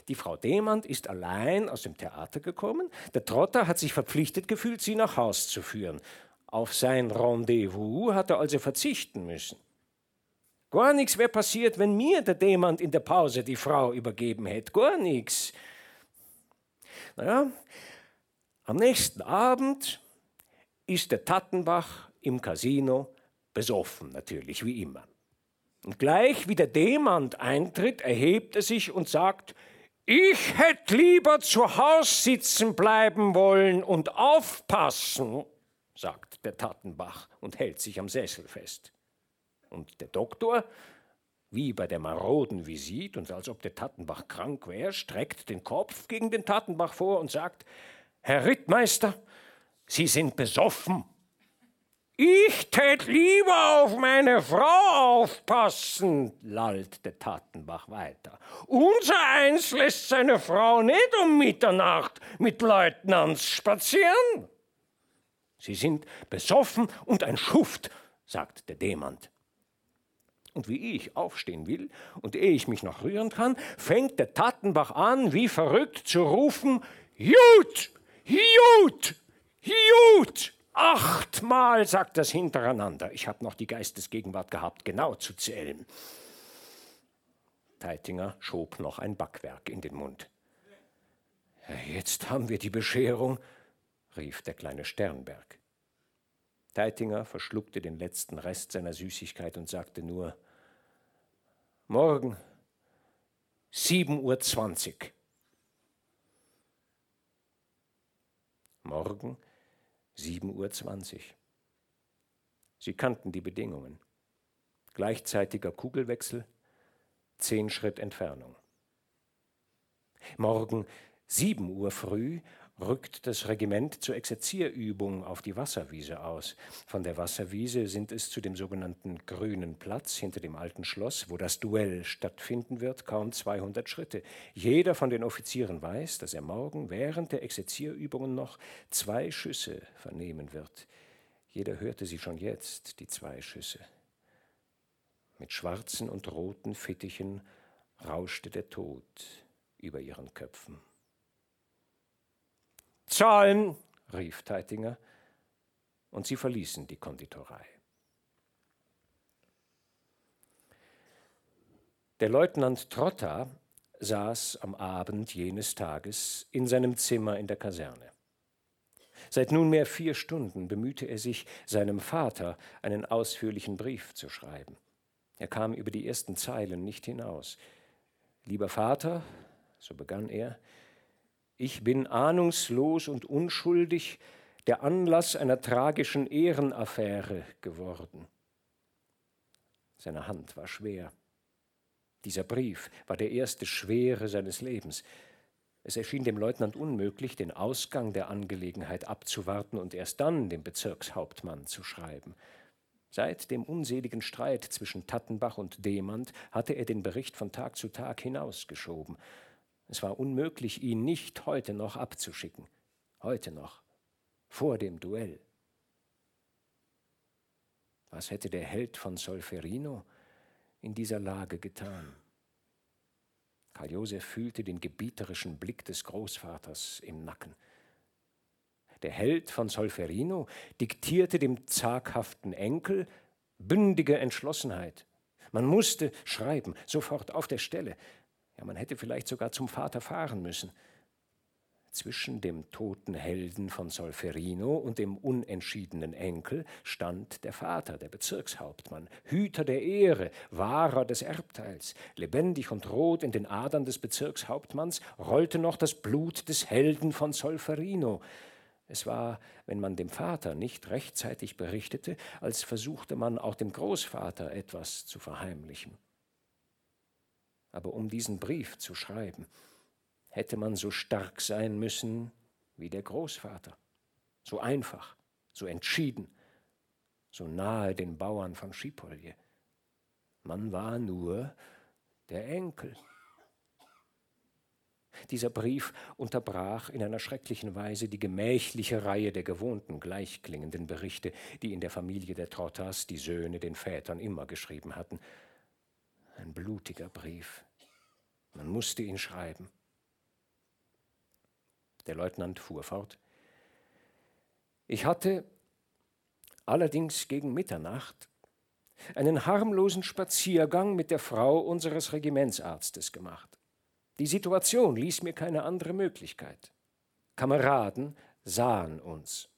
Die Frau Demand ist allein aus dem Theater gekommen. Der Trotter hat sich verpflichtet gefühlt, sie nach Haus zu führen. Auf sein Rendezvous hat er also verzichten müssen. Gar nichts wäre passiert, wenn mir der Demand in der Pause die Frau übergeben hätte. Gar nichts. Naja, am nächsten Abend ist der Tattenbach im Casino besoffen, natürlich, wie immer. Und gleich wie der Demand eintritt, erhebt er sich und sagt, ich hätte lieber zu Haus sitzen bleiben wollen und aufpassen, sagt der Tattenbach und hält sich am Sessel fest. Und der Doktor, wie bei der maroden Visit und als ob der Tattenbach krank wäre, streckt den Kopf gegen den Tattenbach vor und sagt, Herr Rittmeister, Sie sind besoffen. Ich tät lieber auf meine Frau aufpassen, lallt der Tattenbach weiter. Unser Eins lässt seine Frau nicht um Mitternacht mit Leutnants spazieren. Sie sind besoffen und ein Schuft, sagt der Demand. Und wie ich aufstehen will und ehe ich mich noch rühren kann, fängt der Tattenbach an, wie verrückt zu rufen: Jut! Jut! Jut! Achtmal sagt das hintereinander. Ich habe noch die Geistesgegenwart gehabt, genau zu zählen. Teitinger schob noch ein Backwerk in den Mund. Jetzt haben wir die Bescherung, rief der kleine Sternberg. Teitinger verschluckte den letzten Rest seiner Süßigkeit und sagte nur: Morgen, 7.20 Uhr. Morgen, 7.20 Uhr. Sie kannten die Bedingungen. Gleichzeitiger Kugelwechsel, zehn Schritt Entfernung. Morgen 7 Uhr früh rückt das Regiment zur Exerzierübung auf die Wasserwiese aus. Von der Wasserwiese sind es zu dem sogenannten Grünen Platz hinter dem alten Schloss, wo das Duell stattfinden wird, kaum 200 Schritte. Jeder von den Offizieren weiß, dass er morgen während der Exerzierübungen noch zwei Schüsse vernehmen wird. Jeder hörte sie schon jetzt, die zwei Schüsse. Mit schwarzen und roten Fittichen rauschte der Tod über ihren Köpfen. Zahlen, rief Teitinger, und sie verließen die Konditorei. Der Leutnant Trotta saß am Abend jenes Tages in seinem Zimmer in der Kaserne. Seit nunmehr vier Stunden bemühte er sich, seinem Vater einen ausführlichen Brief zu schreiben. Er kam über die ersten Zeilen nicht hinaus. Lieber Vater, so begann er, ich bin ahnungslos und unschuldig der Anlass einer tragischen Ehrenaffäre geworden. Seine Hand war schwer. Dieser Brief war der erste schwere seines Lebens. Es erschien dem Leutnant unmöglich, den Ausgang der Angelegenheit abzuwarten und erst dann dem Bezirkshauptmann zu schreiben. Seit dem unseligen Streit zwischen Tattenbach und Demand hatte er den Bericht von Tag zu Tag hinausgeschoben. Es war unmöglich, ihn nicht heute noch abzuschicken. Heute noch. Vor dem Duell. Was hätte der Held von Solferino in dieser Lage getan? Karl Josef fühlte den gebieterischen Blick des Großvaters im Nacken. Der Held von Solferino diktierte dem zaghaften Enkel bündige Entschlossenheit. Man musste schreiben, sofort auf der Stelle. Ja, man hätte vielleicht sogar zum Vater fahren müssen. Zwischen dem toten Helden von Solferino und dem unentschiedenen Enkel stand der Vater, der Bezirkshauptmann, Hüter der Ehre, Wahrer des Erbteils. Lebendig und rot in den Adern des Bezirkshauptmanns rollte noch das Blut des Helden von Solferino. Es war, wenn man dem Vater nicht rechtzeitig berichtete, als versuchte man auch dem Großvater etwas zu verheimlichen. Aber um diesen Brief zu schreiben, hätte man so stark sein müssen wie der Großvater, so einfach, so entschieden, so nahe den Bauern von Schipolje. Man war nur der Enkel. Dieser Brief unterbrach in einer schrecklichen Weise die gemächliche Reihe der gewohnten gleichklingenden Berichte, die in der Familie der Trottas die Söhne den Vätern immer geschrieben hatten. Ein blutiger Brief. Man musste ihn schreiben. Der Leutnant fuhr fort. Ich hatte allerdings gegen Mitternacht einen harmlosen Spaziergang mit der Frau unseres Regimentsarztes gemacht. Die Situation ließ mir keine andere Möglichkeit. Kameraden sahen uns.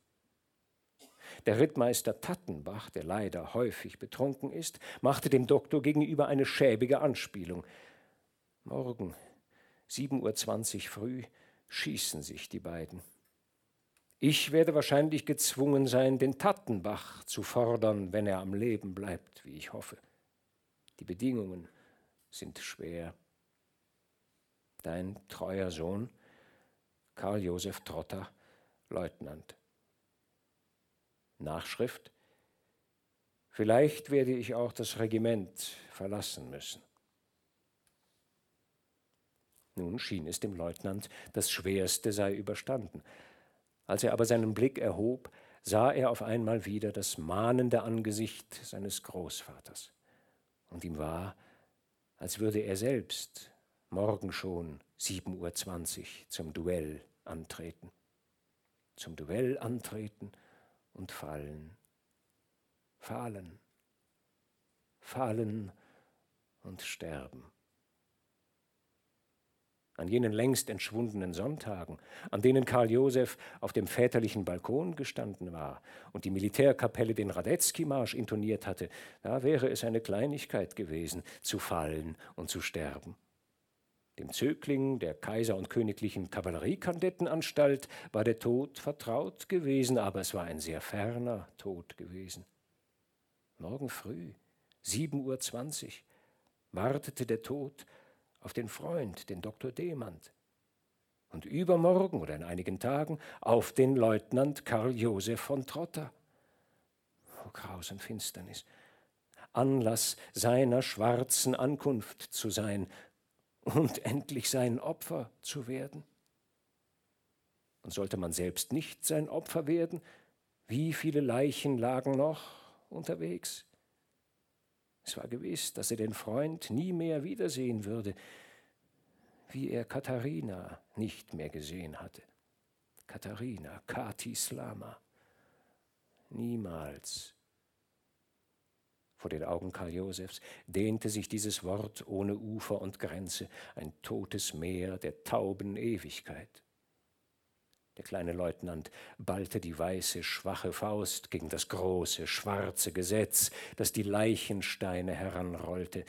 Der Rittmeister Tattenbach, der leider häufig betrunken ist, machte dem Doktor gegenüber eine schäbige Anspielung. Morgen, 7.20 Uhr früh, schießen sich die beiden. Ich werde wahrscheinlich gezwungen sein, den Tattenbach zu fordern, wenn er am Leben bleibt, wie ich hoffe. Die Bedingungen sind schwer dein treuer Sohn, Karl Josef Trotter, Leutnant. Nachschrift Vielleicht werde ich auch das Regiment verlassen müssen. Nun schien es dem Leutnant, das Schwerste sei überstanden. Als er aber seinen Blick erhob, sah er auf einmal wieder das mahnende Angesicht seines Großvaters. Und ihm war, als würde er selbst morgen schon 7.20 Uhr zum Duell antreten. Zum Duell antreten und fallen. Fallen. Fallen und sterben. An jenen längst entschwundenen Sonntagen, an denen Karl Josef auf dem väterlichen Balkon gestanden war und die Militärkapelle den Radetzky-Marsch intoniert hatte, da wäre es eine Kleinigkeit gewesen, zu fallen und zu sterben. Dem Zögling der Kaiser- und Königlichen Kavalleriekadettenanstalt war der Tod vertraut gewesen, aber es war ein sehr ferner Tod gewesen. Morgen früh, 7.20 Uhr, wartete der Tod auf den Freund, den Dr. Demand. Und übermorgen oder in einigen Tagen auf den Leutnant Karl Josef von Trotter. O Graus und Finsternis! Anlass seiner schwarzen Ankunft zu sein, und endlich sein Opfer zu werden? Und sollte man selbst nicht sein Opfer werden, wie viele Leichen lagen noch unterwegs? Es war gewiss, dass er den Freund nie mehr wiedersehen würde, wie er Katharina nicht mehr gesehen hatte. Katharina, Kati Slama. Niemals vor den Augen Karl Josefs dehnte sich dieses Wort ohne Ufer und Grenze, ein totes Meer der tauben Ewigkeit. Der kleine Leutnant ballte die weiße, schwache Faust gegen das große, schwarze Gesetz, das die Leichensteine heranrollte,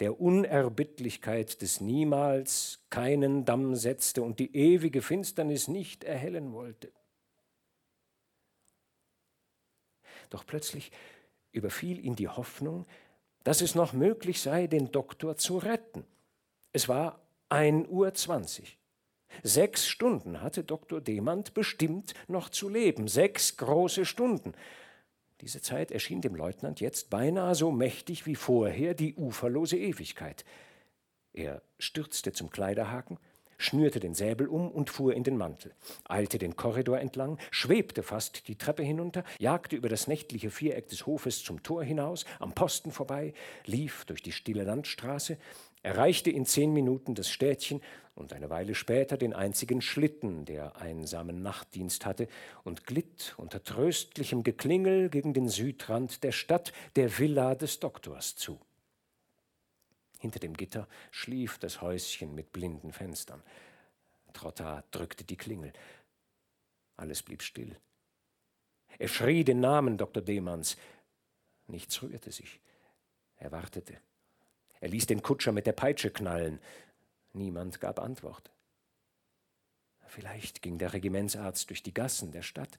der Unerbittlichkeit des Niemals keinen Damm setzte und die ewige Finsternis nicht erhellen wollte. Doch plötzlich überfiel ihn die Hoffnung, dass es noch möglich sei, den Doktor zu retten. Es war 1.20 Uhr. Sechs Stunden hatte Dr. Demand bestimmt noch zu leben, sechs große Stunden. Diese Zeit erschien dem Leutnant jetzt beinahe so mächtig wie vorher die uferlose Ewigkeit. Er stürzte zum Kleiderhaken, schnürte den Säbel um und fuhr in den Mantel, eilte den Korridor entlang, schwebte fast die Treppe hinunter, jagte über das nächtliche Viereck des Hofes zum Tor hinaus, am Posten vorbei, lief durch die stille Landstraße, erreichte in zehn Minuten das Städtchen und eine Weile später den einzigen Schlitten, der einsamen Nachtdienst hatte, und glitt unter tröstlichem Geklingel gegen den Südrand der Stadt, der Villa des Doktors zu. Hinter dem Gitter schlief das Häuschen mit blinden Fenstern. Trotta drückte die Klingel. Alles blieb still. Er schrie den Namen Dr. Demanns. Nichts rührte sich. Er wartete. Er ließ den Kutscher mit der Peitsche knallen. Niemand gab Antwort. Vielleicht ging der Regimentsarzt durch die Gassen der Stadt.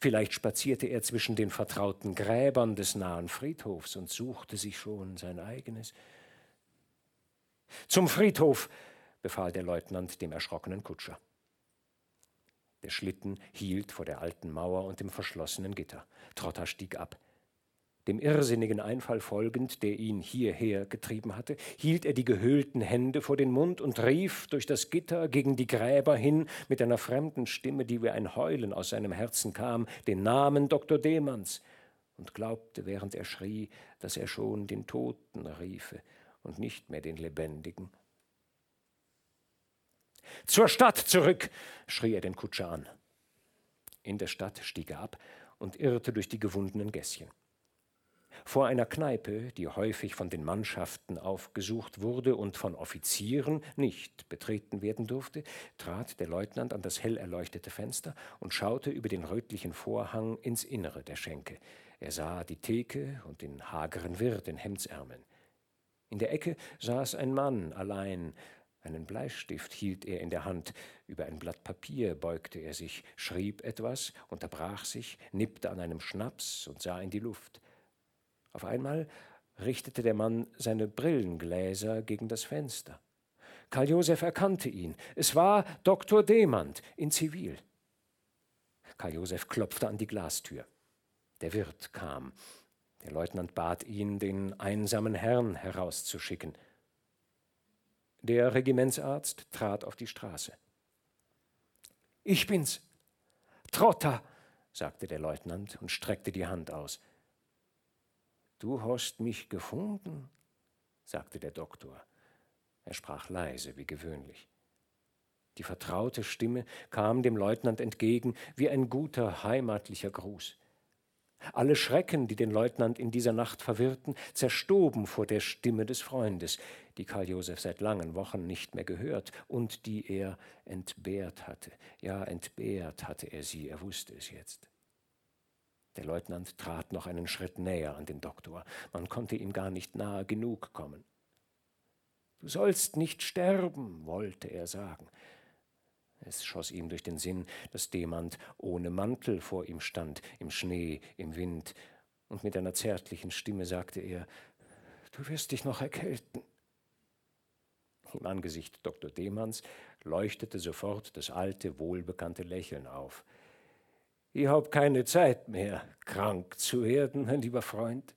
Vielleicht spazierte er zwischen den vertrauten Gräbern des nahen Friedhofs und suchte sich schon sein eigenes. Zum Friedhof, befahl der Leutnant dem erschrockenen Kutscher. Der Schlitten hielt vor der alten Mauer und dem verschlossenen Gitter. Trotter stieg ab. Dem irrsinnigen Einfall folgend, der ihn hierher getrieben hatte, hielt er die gehöhlten Hände vor den Mund und rief durch das Gitter gegen die Gräber hin mit einer fremden Stimme, die wie ein Heulen aus seinem Herzen kam, den Namen Dr. Demanns und glaubte, während er schrie, dass er schon den Toten riefe und nicht mehr den Lebendigen. Zur Stadt zurück! schrie er den Kutscher an. In der Stadt stieg er ab und irrte durch die gewundenen Gässchen. Vor einer Kneipe, die häufig von den Mannschaften aufgesucht wurde und von Offizieren nicht betreten werden durfte, trat der Leutnant an das hell erleuchtete Fenster und schaute über den rötlichen Vorhang ins Innere der Schenke. Er sah die Theke und den hageren Wirt in Hemdsärmeln. In der Ecke saß ein Mann allein, einen Bleistift hielt er in der Hand, über ein Blatt Papier beugte er sich, schrieb etwas, unterbrach sich, nippte an einem Schnaps und sah in die Luft. Auf einmal richtete der Mann seine Brillengläser gegen das Fenster. Karl Josef erkannte ihn. Es war Dr. Demand in Zivil. Karl Josef klopfte an die Glastür. Der Wirt kam. Der Leutnant bat ihn, den einsamen Herrn herauszuschicken. Der Regimentsarzt trat auf die Straße. Ich bin's. Trotter, sagte der Leutnant und streckte die Hand aus. Du hast mich gefunden, sagte der Doktor. Er sprach leise wie gewöhnlich. Die vertraute Stimme kam dem Leutnant entgegen wie ein guter heimatlicher Gruß. Alle Schrecken, die den Leutnant in dieser Nacht verwirrten, zerstoben vor der Stimme des Freundes, die Karl Josef seit langen Wochen nicht mehr gehört und die er entbehrt hatte. Ja, entbehrt hatte er sie, er wusste es jetzt. Der Leutnant trat noch einen Schritt näher an den Doktor. Man konnte ihm gar nicht nahe genug kommen. Du sollst nicht sterben, wollte er sagen. Es schoss ihm durch den Sinn, dass Demand ohne Mantel vor ihm stand, im Schnee, im Wind, und mit einer zärtlichen Stimme sagte er, Du wirst dich noch erkälten. Im Angesicht Dr. Demanns leuchtete sofort das alte, wohlbekannte Lächeln auf. Ich habe keine Zeit mehr, krank zu werden, mein lieber Freund.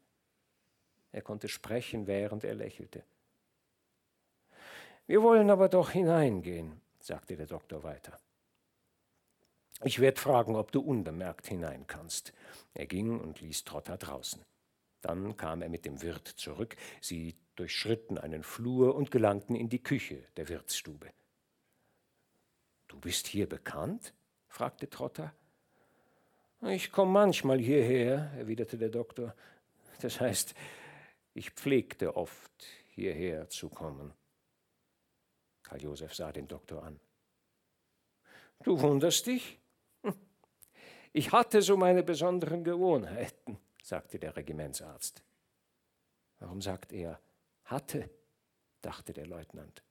Er konnte sprechen, während er lächelte. Wir wollen aber doch hineingehen sagte der Doktor weiter. Ich werde fragen, ob du unbemerkt hinein kannst. Er ging und ließ Trotter draußen. Dann kam er mit dem Wirt zurück, sie durchschritten einen Flur und gelangten in die Küche der Wirtsstube. Du bist hier bekannt? fragte Trotter. Ich komme manchmal hierher, erwiderte der Doktor. Das heißt, ich pflegte oft hierher zu kommen. Karl Josef sah den Doktor an. Du wunderst dich? Ich hatte so meine besonderen Gewohnheiten, sagte der Regimentsarzt. Warum sagt er hatte? dachte der Leutnant.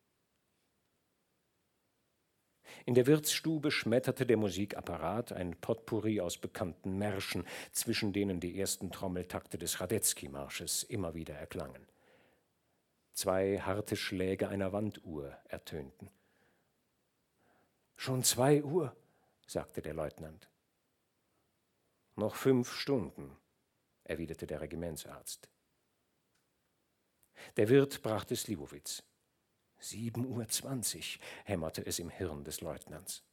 In der Wirtsstube schmetterte der Musikapparat ein Potpourri aus bekannten Märschen, zwischen denen die ersten Trommeltakte des Radetzky-Marsches immer wieder erklangen. Zwei harte Schläge einer Wanduhr ertönten. Schon zwei Uhr, sagte der Leutnant. Noch fünf Stunden, erwiderte der Regimentsarzt. Der Wirt brachte Slivovitz. Sieben Uhr zwanzig, hämmerte es im Hirn des Leutnants.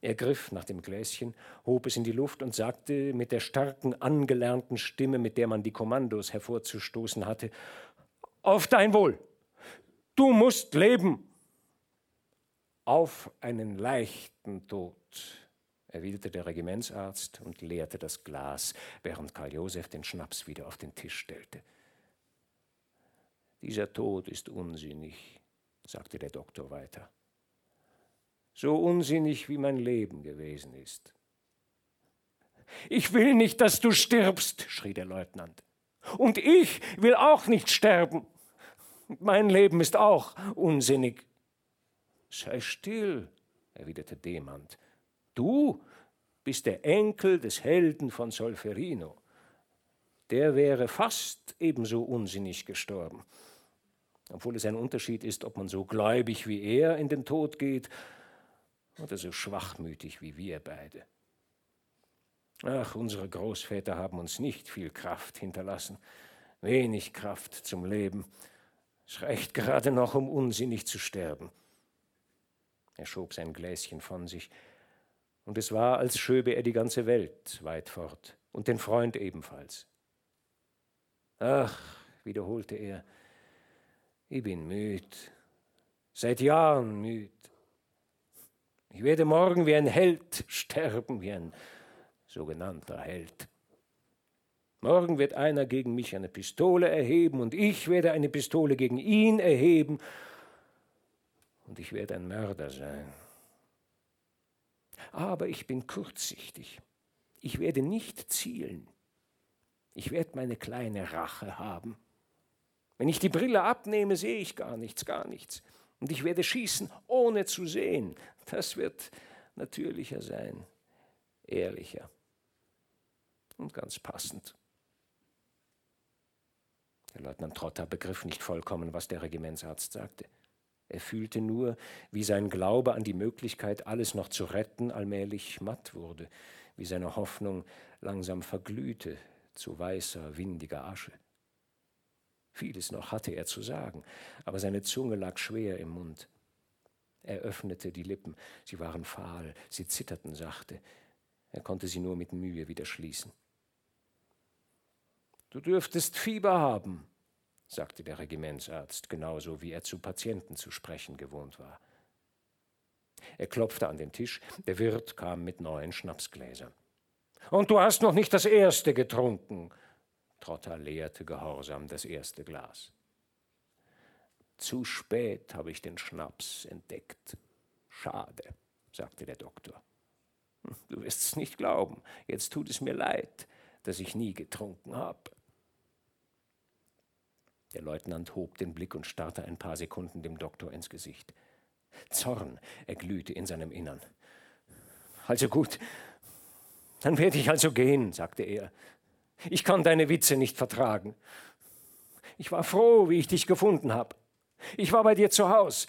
Er griff nach dem Gläschen, hob es in die Luft und sagte mit der starken, angelernten Stimme, mit der man die Kommandos hervorzustoßen hatte, auf dein Wohl. Du musst leben. Auf einen leichten Tod, erwiderte der Regimentsarzt und leerte das Glas, während Karl Josef den Schnaps wieder auf den Tisch stellte. Dieser Tod ist unsinnig, sagte der Doktor weiter. So unsinnig, wie mein Leben gewesen ist. Ich will nicht, dass du stirbst, schrie der Leutnant. Und ich will auch nicht sterben. Mein Leben ist auch unsinnig. Sei still, erwiderte Demand. Du bist der Enkel des Helden von Solferino. Der wäre fast ebenso unsinnig gestorben. obwohl es ein Unterschied ist, ob man so gläubig wie er in den Tod geht oder so schwachmütig wie wir beide. Ach, unsere Großväter haben uns nicht viel Kraft hinterlassen, wenig Kraft zum Leben. Es reicht gerade noch, um unsinnig zu sterben. Er schob sein Gläschen von sich, und es war, als schöbe er die ganze Welt weit fort und den Freund ebenfalls. Ach, wiederholte er, ich bin müd, seit Jahren müd. Ich werde morgen wie ein Held sterben, wie ein sogenannter Held. Morgen wird einer gegen mich eine Pistole erheben und ich werde eine Pistole gegen ihn erheben und ich werde ein Mörder sein. Aber ich bin kurzsichtig. Ich werde nicht zielen. Ich werde meine kleine Rache haben. Wenn ich die Brille abnehme, sehe ich gar nichts, gar nichts. Und ich werde schießen, ohne zu sehen. Das wird natürlicher sein, ehrlicher und ganz passend. Der Leutnant Trotter begriff nicht vollkommen, was der Regimentsarzt sagte. Er fühlte nur, wie sein Glaube an die Möglichkeit, alles noch zu retten, allmählich matt wurde, wie seine Hoffnung langsam verglühte zu weißer, windiger Asche. Vieles noch hatte er zu sagen, aber seine Zunge lag schwer im Mund. Er öffnete die Lippen, sie waren fahl, sie zitterten sachte. Er konnte sie nur mit Mühe wieder schließen. Du dürftest Fieber haben, sagte der Regimentsarzt, genauso wie er zu Patienten zu sprechen gewohnt war. Er klopfte an den Tisch, der Wirt kam mit neuen Schnapsgläsern. Und du hast noch nicht das erste getrunken. Trotter leerte gehorsam das erste Glas. Zu spät habe ich den Schnaps entdeckt. Schade, sagte der Doktor. Du wirst es nicht glauben. Jetzt tut es mir leid, dass ich nie getrunken habe. Der Leutnant hob den Blick und starrte ein paar Sekunden dem Doktor ins Gesicht. Zorn erglühte in seinem Innern. Also gut, dann werde ich also gehen, sagte er. Ich kann deine Witze nicht vertragen. Ich war froh, wie ich dich gefunden habe. Ich war bei dir zu Haus.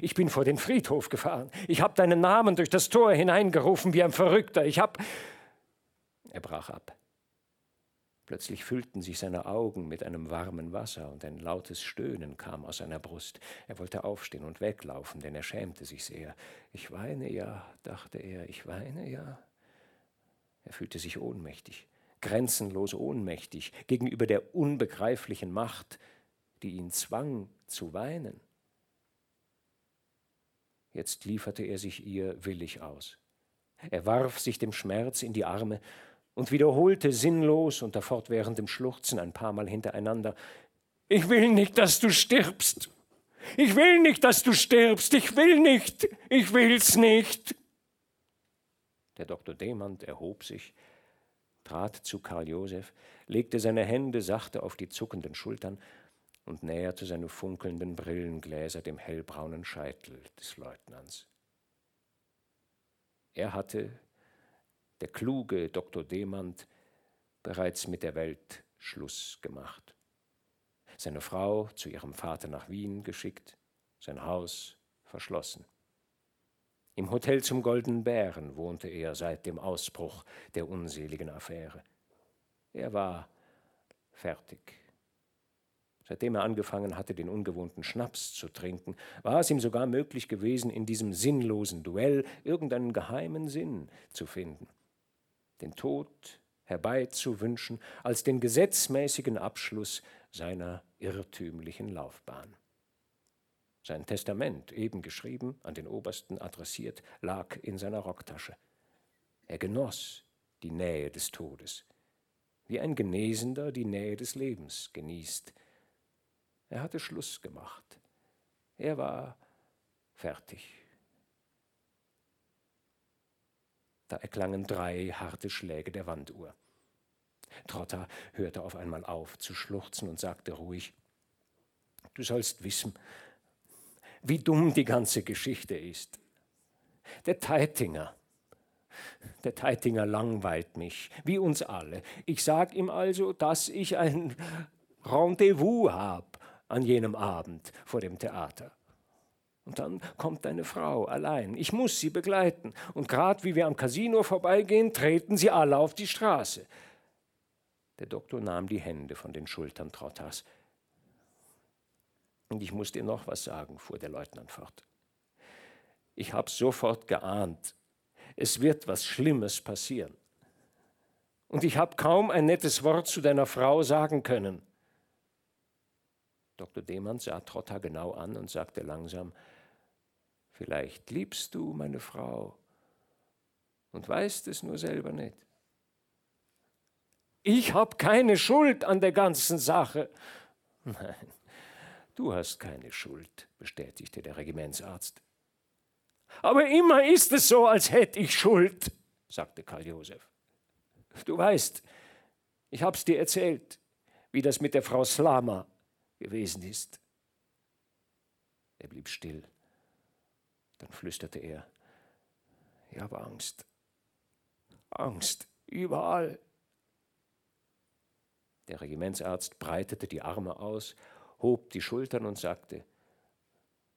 Ich bin vor den Friedhof gefahren. Ich habe deinen Namen durch das Tor hineingerufen wie ein Verrückter. Ich habe. Er brach ab. Plötzlich füllten sich seine Augen mit einem warmen Wasser und ein lautes Stöhnen kam aus seiner Brust. Er wollte aufstehen und weglaufen, denn er schämte sich sehr. Ich weine ja, dachte er, ich weine ja. Er fühlte sich ohnmächtig, grenzenlos ohnmächtig gegenüber der unbegreiflichen Macht, die ihn zwang zu weinen. Jetzt lieferte er sich ihr willig aus. Er warf sich dem Schmerz in die Arme und wiederholte sinnlos unter fortwährendem Schluchzen ein paar Mal hintereinander Ich will nicht, dass du stirbst. Ich will nicht, dass du stirbst. Ich will nicht. Ich will's nicht. Der Doktor Demand erhob sich, trat zu Karl Josef, legte seine Hände sachte auf die zuckenden Schultern und näherte seine funkelnden Brillengläser dem hellbraunen Scheitel des Leutnants. Er hatte der kluge Dr. Demand, bereits mit der Welt Schluss gemacht. Seine Frau zu ihrem Vater nach Wien geschickt, sein Haus verschlossen. Im Hotel zum Goldenen Bären wohnte er seit dem Ausbruch der unseligen Affäre. Er war fertig. Seitdem er angefangen hatte, den ungewohnten Schnaps zu trinken, war es ihm sogar möglich gewesen, in diesem sinnlosen Duell irgendeinen geheimen Sinn zu finden den Tod herbeizuwünschen als den gesetzmäßigen Abschluss seiner irrtümlichen Laufbahn. Sein Testament, eben geschrieben, an den Obersten adressiert, lag in seiner Rocktasche. Er genoss die Nähe des Todes, wie ein Genesender die Nähe des Lebens genießt. Er hatte Schluss gemacht. Er war fertig. Da erklangen drei harte Schläge der Wanduhr. Trotter hörte auf einmal auf zu schluchzen und sagte ruhig, Du sollst wissen, wie dumm die ganze Geschichte ist. Der Teitinger, der Teitinger langweilt mich, wie uns alle. Ich sag ihm also, dass ich ein Rendezvous habe an jenem Abend vor dem Theater. Und dann kommt deine Frau allein. Ich muss sie begleiten. Und gerade wie wir am Casino vorbeigehen, treten sie alle auf die Straße. Der Doktor nahm die Hände von den Schultern Trottas. Und ich muss dir noch was sagen, fuhr der Leutnant fort. Ich habe sofort geahnt, es wird was Schlimmes passieren. Und ich habe kaum ein nettes Wort zu deiner Frau sagen können. Dr. Demann sah Trotta genau an und sagte langsam, Vielleicht liebst du meine Frau und weißt es nur selber nicht. Ich habe keine Schuld an der ganzen Sache. Nein, du hast keine Schuld, bestätigte der Regimentsarzt. Aber immer ist es so, als hätte ich Schuld, sagte Karl Josef. Du weißt, ich hab's dir erzählt, wie das mit der Frau Slama gewesen ist. Er blieb still. Dann flüsterte er, ich habe Angst. Angst, überall. Der Regimentsarzt breitete die Arme aus, hob die Schultern und sagte,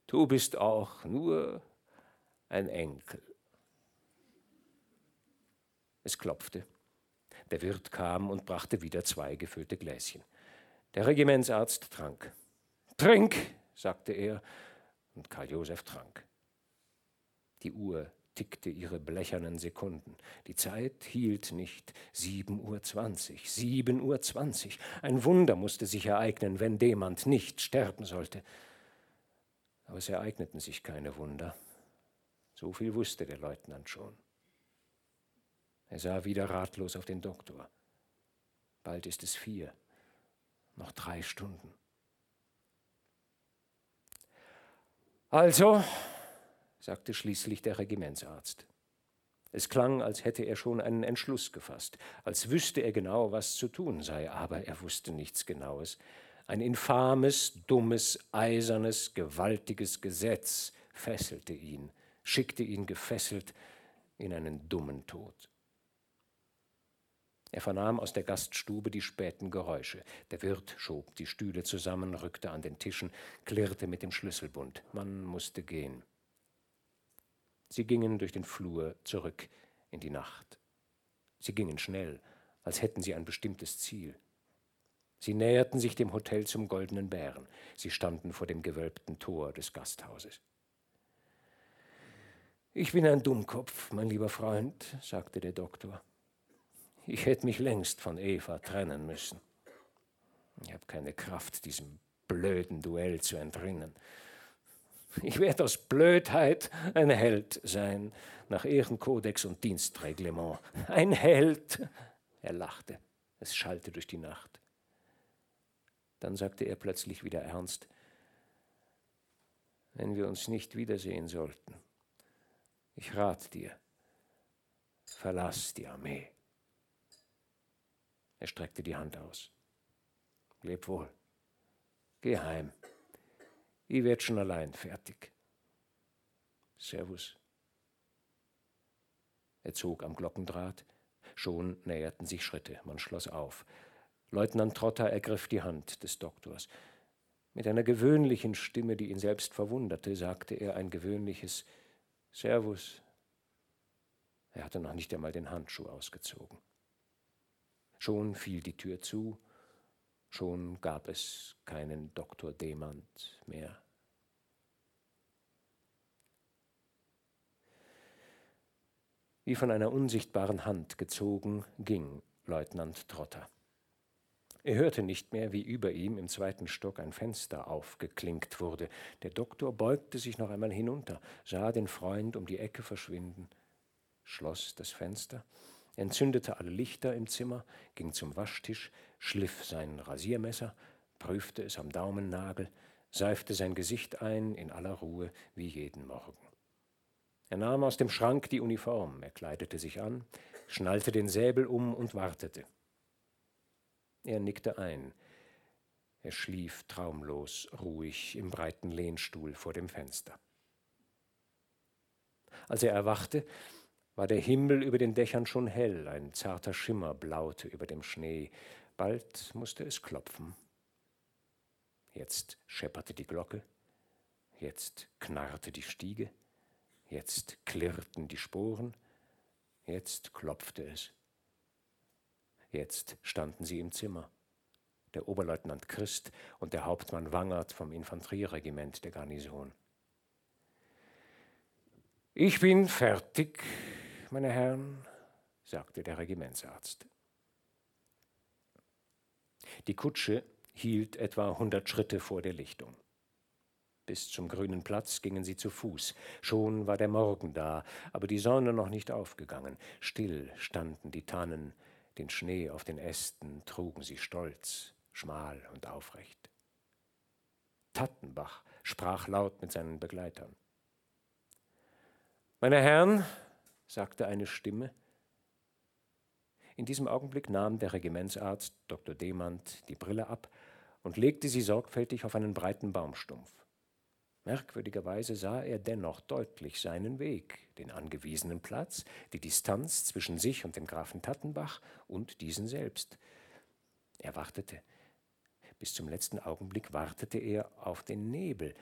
Du bist auch nur ein Enkel. Es klopfte. Der Wirt kam und brachte wieder zwei gefüllte Gläschen. Der Regimentsarzt trank. Trink, sagte er, und Karl Josef trank. Die Uhr tickte ihre blechernen Sekunden. Die Zeit hielt nicht. Sieben Uhr zwanzig, sieben Uhr zwanzig. Ein Wunder musste sich ereignen, wenn Demand nicht sterben sollte. Aber es ereigneten sich keine Wunder. So viel wusste der Leutnant schon. Er sah wieder ratlos auf den Doktor. Bald ist es vier, noch drei Stunden. Also, sagte schließlich der Regimentsarzt. Es klang, als hätte er schon einen Entschluss gefasst, als wüsste er genau, was zu tun sei, aber er wusste nichts Genaues. Ein infames, dummes, eisernes, gewaltiges Gesetz fesselte ihn, schickte ihn gefesselt in einen dummen Tod. Er vernahm aus der Gaststube die späten Geräusche. Der Wirt schob die Stühle zusammen, rückte an den Tischen, klirrte mit dem Schlüsselbund. Man musste gehen. Sie gingen durch den Flur zurück in die Nacht. Sie gingen schnell, als hätten sie ein bestimmtes Ziel. Sie näherten sich dem Hotel zum Goldenen Bären. Sie standen vor dem gewölbten Tor des Gasthauses. Ich bin ein Dummkopf, mein lieber Freund, sagte der Doktor. Ich hätte mich längst von Eva trennen müssen. Ich habe keine Kraft, diesem blöden Duell zu entrinnen. Ich werde aus Blödheit ein Held sein, nach Ehrenkodex und Dienstreglement. Ein Held! Er lachte. Es schallte durch die Nacht. Dann sagte er plötzlich wieder ernst, wenn wir uns nicht wiedersehen sollten, ich rate dir, verlass die Armee. Er streckte die Hand aus. Leb wohl. Geh heim. Ich werd schon allein fertig. Servus. Er zog am Glockendraht. Schon näherten sich Schritte. Man schloss auf. Leutnant Trotter ergriff die Hand des Doktors. Mit einer gewöhnlichen Stimme, die ihn selbst verwunderte, sagte er ein gewöhnliches Servus. Er hatte noch nicht einmal den Handschuh ausgezogen. Schon fiel die Tür zu, schon gab es keinen Doktor Demand mehr. Wie von einer unsichtbaren Hand gezogen ging Leutnant Trotter. Er hörte nicht mehr, wie über ihm im zweiten Stock ein Fenster aufgeklinkt wurde. Der Doktor beugte sich noch einmal hinunter, sah den Freund um die Ecke verschwinden, schloss das Fenster entzündete alle Lichter im Zimmer, ging zum Waschtisch, schliff sein Rasiermesser, prüfte es am Daumennagel, seifte sein Gesicht ein in aller Ruhe wie jeden Morgen. Er nahm aus dem Schrank die Uniform, er kleidete sich an, schnallte den Säbel um und wartete. Er nickte ein. Er schlief traumlos, ruhig im breiten Lehnstuhl vor dem Fenster. Als er erwachte, war der Himmel über den Dächern schon hell, ein zarter Schimmer blaute über dem Schnee. Bald musste es klopfen. Jetzt schepperte die Glocke, jetzt knarrte die Stiege, jetzt klirrten die Sporen, jetzt klopfte es. Jetzt standen sie im Zimmer, der Oberleutnant Christ und der Hauptmann Wangert vom Infanterieregiment der Garnison. Ich bin fertig, meine Herren, sagte der Regimentsarzt. Die Kutsche hielt etwa hundert Schritte vor der Lichtung. Bis zum grünen Platz gingen sie zu Fuß. Schon war der Morgen da, aber die Sonne noch nicht aufgegangen. Still standen die Tannen, den Schnee auf den Ästen trugen sie stolz, schmal und aufrecht. Tattenbach sprach laut mit seinen Begleitern. Meine Herren, sagte eine Stimme. In diesem Augenblick nahm der Regimentsarzt Dr. Demand die Brille ab und legte sie sorgfältig auf einen breiten Baumstumpf. Merkwürdigerweise sah er dennoch deutlich seinen Weg, den angewiesenen Platz, die Distanz zwischen sich und dem Grafen Tattenbach und diesen selbst. Er wartete. Bis zum letzten Augenblick wartete er auf den Nebel,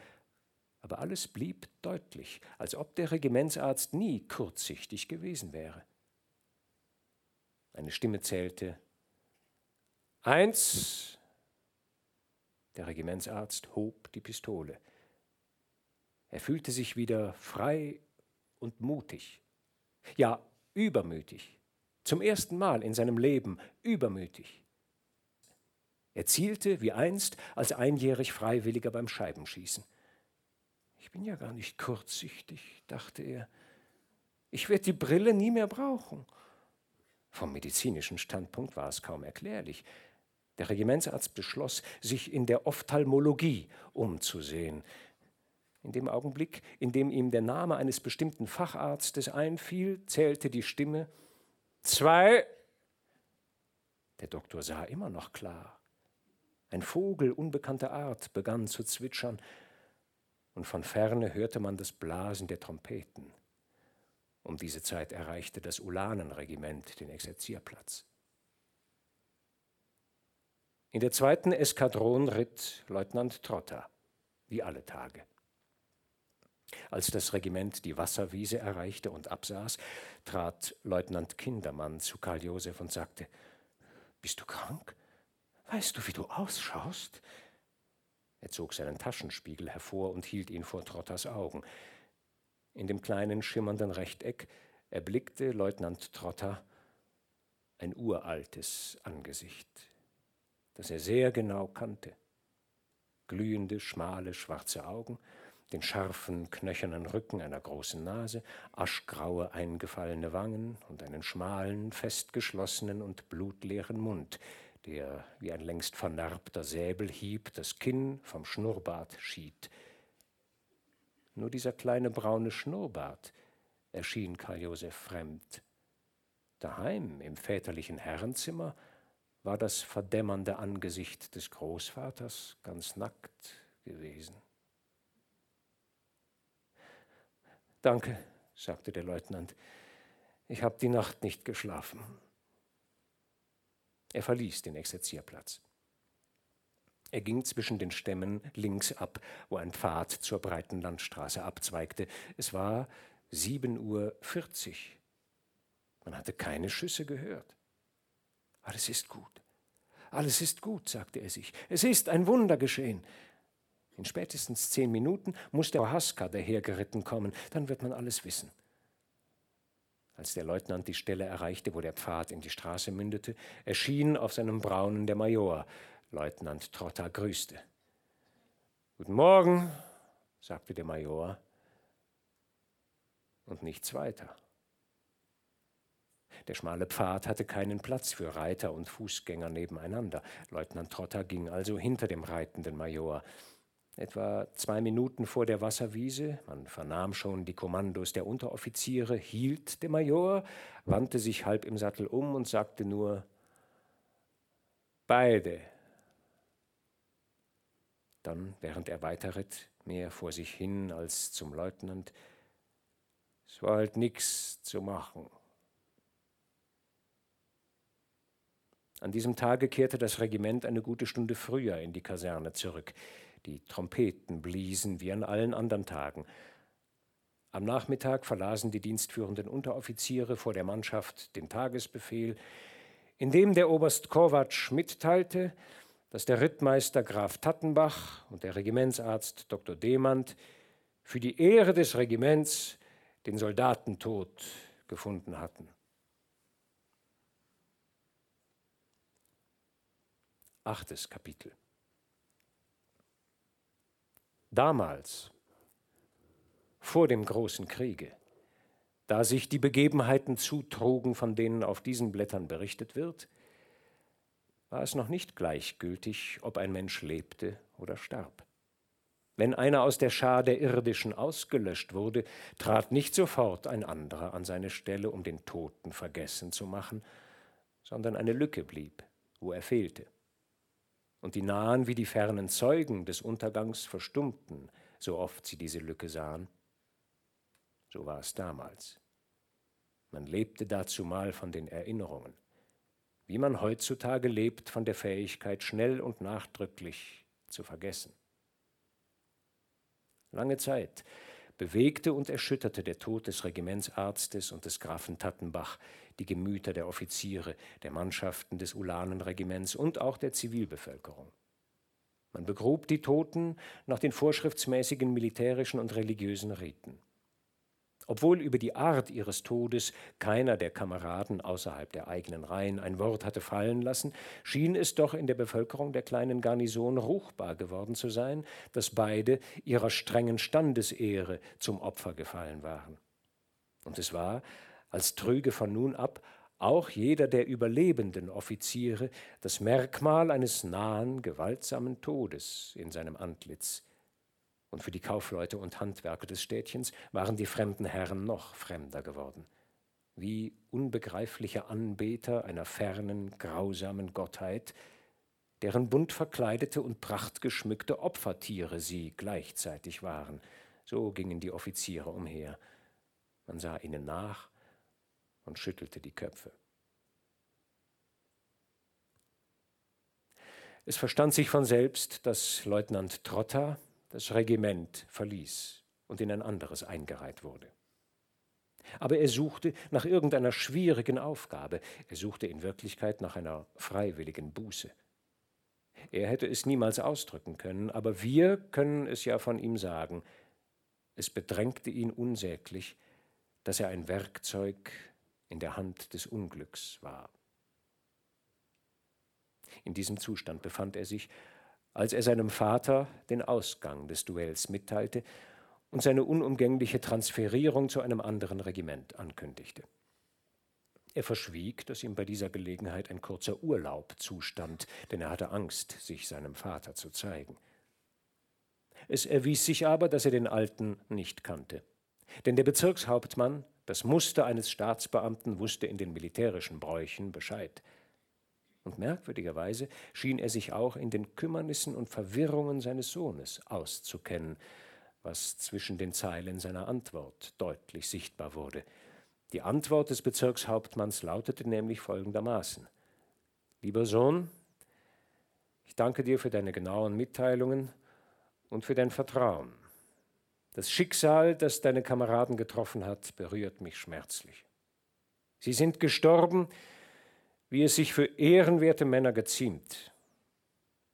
aber alles blieb deutlich, als ob der Regimentsarzt nie kurzsichtig gewesen wäre. Eine Stimme zählte Eins. Der Regimentsarzt hob die Pistole. Er fühlte sich wieder frei und mutig. Ja, übermütig. Zum ersten Mal in seinem Leben übermütig. Er zielte wie einst als einjährig Freiwilliger beim Scheibenschießen. Ich bin ja gar nicht kurzsichtig, dachte er. Ich werde die Brille nie mehr brauchen. Vom medizinischen Standpunkt war es kaum erklärlich. Der Regimentsarzt beschloss, sich in der Ophthalmologie umzusehen. In dem Augenblick, in dem ihm der Name eines bestimmten Facharztes einfiel, zählte die Stimme zwei. Der Doktor sah immer noch klar. Ein Vogel unbekannter Art begann zu zwitschern, und von ferne hörte man das Blasen der Trompeten. Um diese Zeit erreichte das Ulanenregiment den Exerzierplatz. In der zweiten Eskadron ritt Leutnant Trotter, wie alle Tage. Als das Regiment die Wasserwiese erreichte und absaß, trat Leutnant Kindermann zu Karl Josef und sagte: Bist du krank? Weißt du, wie du ausschaust? Er zog seinen Taschenspiegel hervor und hielt ihn vor Trotters Augen. In dem kleinen schimmernden Rechteck erblickte Leutnant Trotter ein uraltes Angesicht, das er sehr genau kannte. Glühende, schmale, schwarze Augen, den scharfen, knöchernen Rücken einer großen Nase, aschgraue, eingefallene Wangen und einen schmalen, festgeschlossenen und blutleeren Mund, der wie ein längst vernarbter Säbelhieb das Kinn vom Schnurrbart schied. Nur dieser kleine braune Schnurrbart erschien Karl Josef fremd. Daheim im väterlichen Herrenzimmer war das verdämmernde Angesicht des Großvaters ganz nackt gewesen. Danke, sagte der Leutnant, ich habe die Nacht nicht geschlafen. Er verließ den Exerzierplatz. Er ging zwischen den Stämmen links ab, wo ein Pfad zur breiten Landstraße abzweigte. Es war sieben Uhr. vierzig. Man hatte keine Schüsse gehört. Alles ist gut. Alles ist gut, sagte er sich. Es ist ein Wunder geschehen. In spätestens zehn Minuten muss der Haska dahergeritten kommen, dann wird man alles wissen. Als der Leutnant die Stelle erreichte, wo der Pfad in die Straße mündete, erschien auf seinem Braunen der Major. Leutnant Trotter grüßte. Guten Morgen, sagte der Major, und nichts weiter. Der schmale Pfad hatte keinen Platz für Reiter und Fußgänger nebeneinander. Leutnant Trotter ging also hinter dem reitenden Major. Etwa zwei Minuten vor der Wasserwiese, man vernahm schon die Kommandos der Unteroffiziere, hielt der Major, wandte sich halb im Sattel um und sagte nur Beide. Dann, während er weiterritt, mehr vor sich hin als zum Leutnant, es war halt nichts zu machen. An diesem Tage kehrte das Regiment eine gute Stunde früher in die Kaserne zurück. Die Trompeten bliesen wie an allen anderen Tagen. Am Nachmittag verlasen die dienstführenden Unteroffiziere vor der Mannschaft den Tagesbefehl, in dem der Oberst Kovac mitteilte, dass der Rittmeister Graf Tattenbach und der Regimentsarzt Dr. Demand für die Ehre des Regiments den Soldatentod gefunden hatten. Achtes Kapitel. Damals, vor dem großen Kriege, da sich die Begebenheiten zutrugen, von denen auf diesen Blättern berichtet wird, war es noch nicht gleichgültig, ob ein Mensch lebte oder starb. Wenn einer aus der Schar der Irdischen ausgelöscht wurde, trat nicht sofort ein anderer an seine Stelle, um den Toten vergessen zu machen, sondern eine Lücke blieb, wo er fehlte und die nahen wie die fernen Zeugen des Untergangs verstummten, so oft sie diese Lücke sahen. So war es damals. Man lebte dazumal von den Erinnerungen, wie man heutzutage lebt von der Fähigkeit, schnell und nachdrücklich zu vergessen. Lange Zeit bewegte und erschütterte der Tod des Regimentsarztes und des Grafen Tattenbach die Gemüter der Offiziere, der Mannschaften des Ulanenregiments und auch der Zivilbevölkerung. Man begrub die Toten nach den vorschriftsmäßigen militärischen und religiösen Riten. Obwohl über die Art ihres Todes keiner der Kameraden außerhalb der eigenen Reihen ein Wort hatte fallen lassen, schien es doch in der Bevölkerung der kleinen Garnison ruchbar geworden zu sein, dass beide ihrer strengen Standesehre zum Opfer gefallen waren. Und es war, als trüge von nun ab auch jeder der überlebenden Offiziere das Merkmal eines nahen, gewaltsamen Todes in seinem Antlitz, und für die Kaufleute und Handwerker des Städtchens waren die fremden Herren noch fremder geworden, wie unbegreifliche Anbeter einer fernen, grausamen Gottheit, deren bunt verkleidete und prachtgeschmückte Opfertiere sie gleichzeitig waren. So gingen die Offiziere umher. Man sah ihnen nach und schüttelte die Köpfe. Es verstand sich von selbst, dass Leutnant Trotta das Regiment verließ und in ein anderes eingereiht wurde. Aber er suchte nach irgendeiner schwierigen Aufgabe, er suchte in Wirklichkeit nach einer freiwilligen Buße. Er hätte es niemals ausdrücken können, aber wir können es ja von ihm sagen. Es bedrängte ihn unsäglich, dass er ein Werkzeug in der Hand des Unglücks war. In diesem Zustand befand er sich, als er seinem Vater den Ausgang des Duells mitteilte und seine unumgängliche Transferierung zu einem anderen Regiment ankündigte. Er verschwieg, dass ihm bei dieser Gelegenheit ein kurzer Urlaub zustand, denn er hatte Angst, sich seinem Vater zu zeigen. Es erwies sich aber, dass er den Alten nicht kannte. Denn der Bezirkshauptmann, das Muster eines Staatsbeamten, wusste in den militärischen Bräuchen Bescheid. Und merkwürdigerweise schien er sich auch in den Kümmernissen und Verwirrungen seines Sohnes auszukennen, was zwischen den Zeilen seiner Antwort deutlich sichtbar wurde. Die Antwort des Bezirkshauptmanns lautete nämlich folgendermaßen Lieber Sohn, ich danke dir für deine genauen Mitteilungen und für dein Vertrauen. Das Schicksal, das deine Kameraden getroffen hat, berührt mich schmerzlich. Sie sind gestorben, wie es sich für ehrenwerte Männer geziemt.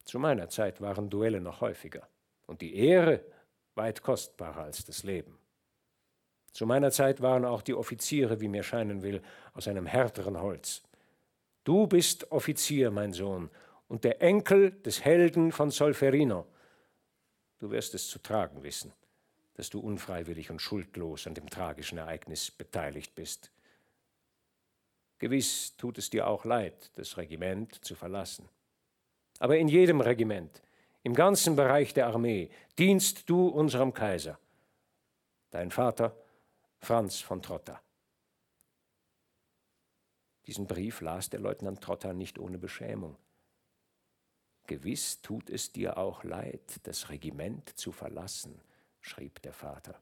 Zu meiner Zeit waren Duelle noch häufiger und die Ehre weit kostbarer als das Leben. Zu meiner Zeit waren auch die Offiziere, wie mir scheinen will, aus einem härteren Holz. Du bist Offizier, mein Sohn, und der Enkel des Helden von Solferino. Du wirst es zu tragen wissen, dass du unfreiwillig und schuldlos an dem tragischen Ereignis beteiligt bist. Gewiss tut es dir auch leid, das Regiment zu verlassen. Aber in jedem Regiment, im ganzen Bereich der Armee, dienst du unserem Kaiser. Dein Vater, Franz von Trotta. Diesen Brief las der Leutnant Trotta nicht ohne Beschämung. Gewiss tut es dir auch leid, das Regiment zu verlassen, schrieb der Vater.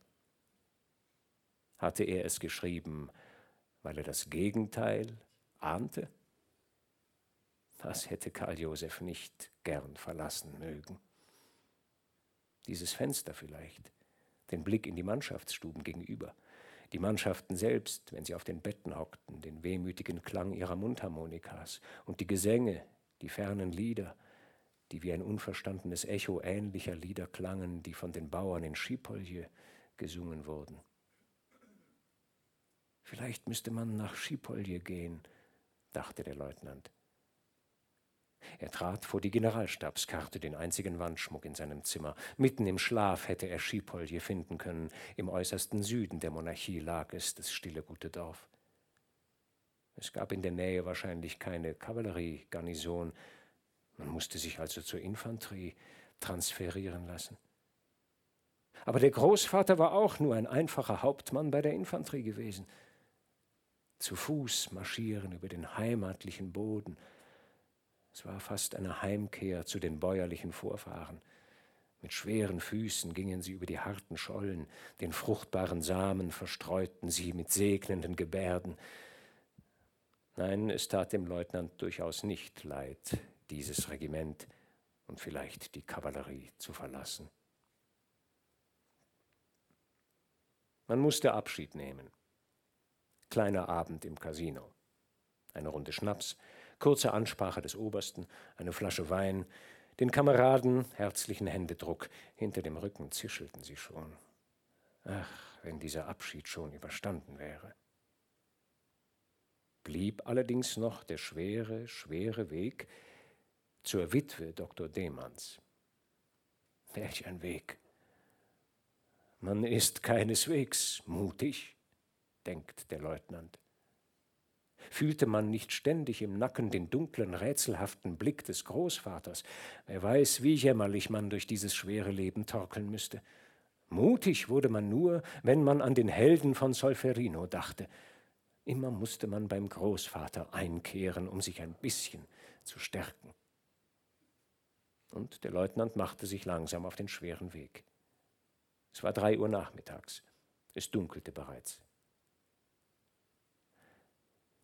Hatte er es geschrieben, weil er das Gegenteil ahnte? Das hätte Karl Josef nicht gern verlassen mögen. Dieses Fenster vielleicht, den Blick in die Mannschaftsstuben gegenüber, die Mannschaften selbst, wenn sie auf den Betten hockten, den wehmütigen Klang ihrer Mundharmonikas und die Gesänge, die fernen Lieder, die wie ein unverstandenes Echo ähnlicher Lieder klangen, die von den Bauern in Schipolje gesungen wurden. Vielleicht müsste man nach Schipolje gehen, dachte der Leutnant. Er trat vor die Generalstabskarte, den einzigen Wandschmuck in seinem Zimmer. Mitten im Schlaf hätte er Schipolje finden können. Im äußersten Süden der Monarchie lag es, das stille gute Dorf. Es gab in der Nähe wahrscheinlich keine Kavalleriegarnison. Man musste sich also zur Infanterie transferieren lassen. Aber der Großvater war auch nur ein einfacher Hauptmann bei der Infanterie gewesen. Zu Fuß marschieren über den heimatlichen Boden. Es war fast eine Heimkehr zu den bäuerlichen Vorfahren. Mit schweren Füßen gingen sie über die harten Schollen, den fruchtbaren Samen verstreuten sie mit segnenden Gebärden. Nein, es tat dem Leutnant durchaus nicht leid, dieses Regiment und vielleicht die Kavallerie zu verlassen. Man musste Abschied nehmen. Kleiner Abend im Casino. Eine Runde Schnaps, kurze Ansprache des Obersten, eine Flasche Wein, den Kameraden herzlichen Händedruck. Hinter dem Rücken zischelten sie schon. Ach, wenn dieser Abschied schon überstanden wäre. Blieb allerdings noch der schwere, schwere Weg zur Witwe Dr. Demanns. Welch ein Weg! Man ist keineswegs mutig, denkt der Leutnant. Fühlte man nicht ständig im Nacken den dunklen, rätselhaften Blick des Großvaters? Wer weiß, wie jämmerlich man durch dieses schwere Leben torkeln müsste. Mutig wurde man nur, wenn man an den Helden von Solferino dachte. Immer musste man beim Großvater einkehren, um sich ein bisschen zu stärken. Und der Leutnant machte sich langsam auf den schweren Weg. Es war drei Uhr nachmittags. Es dunkelte bereits.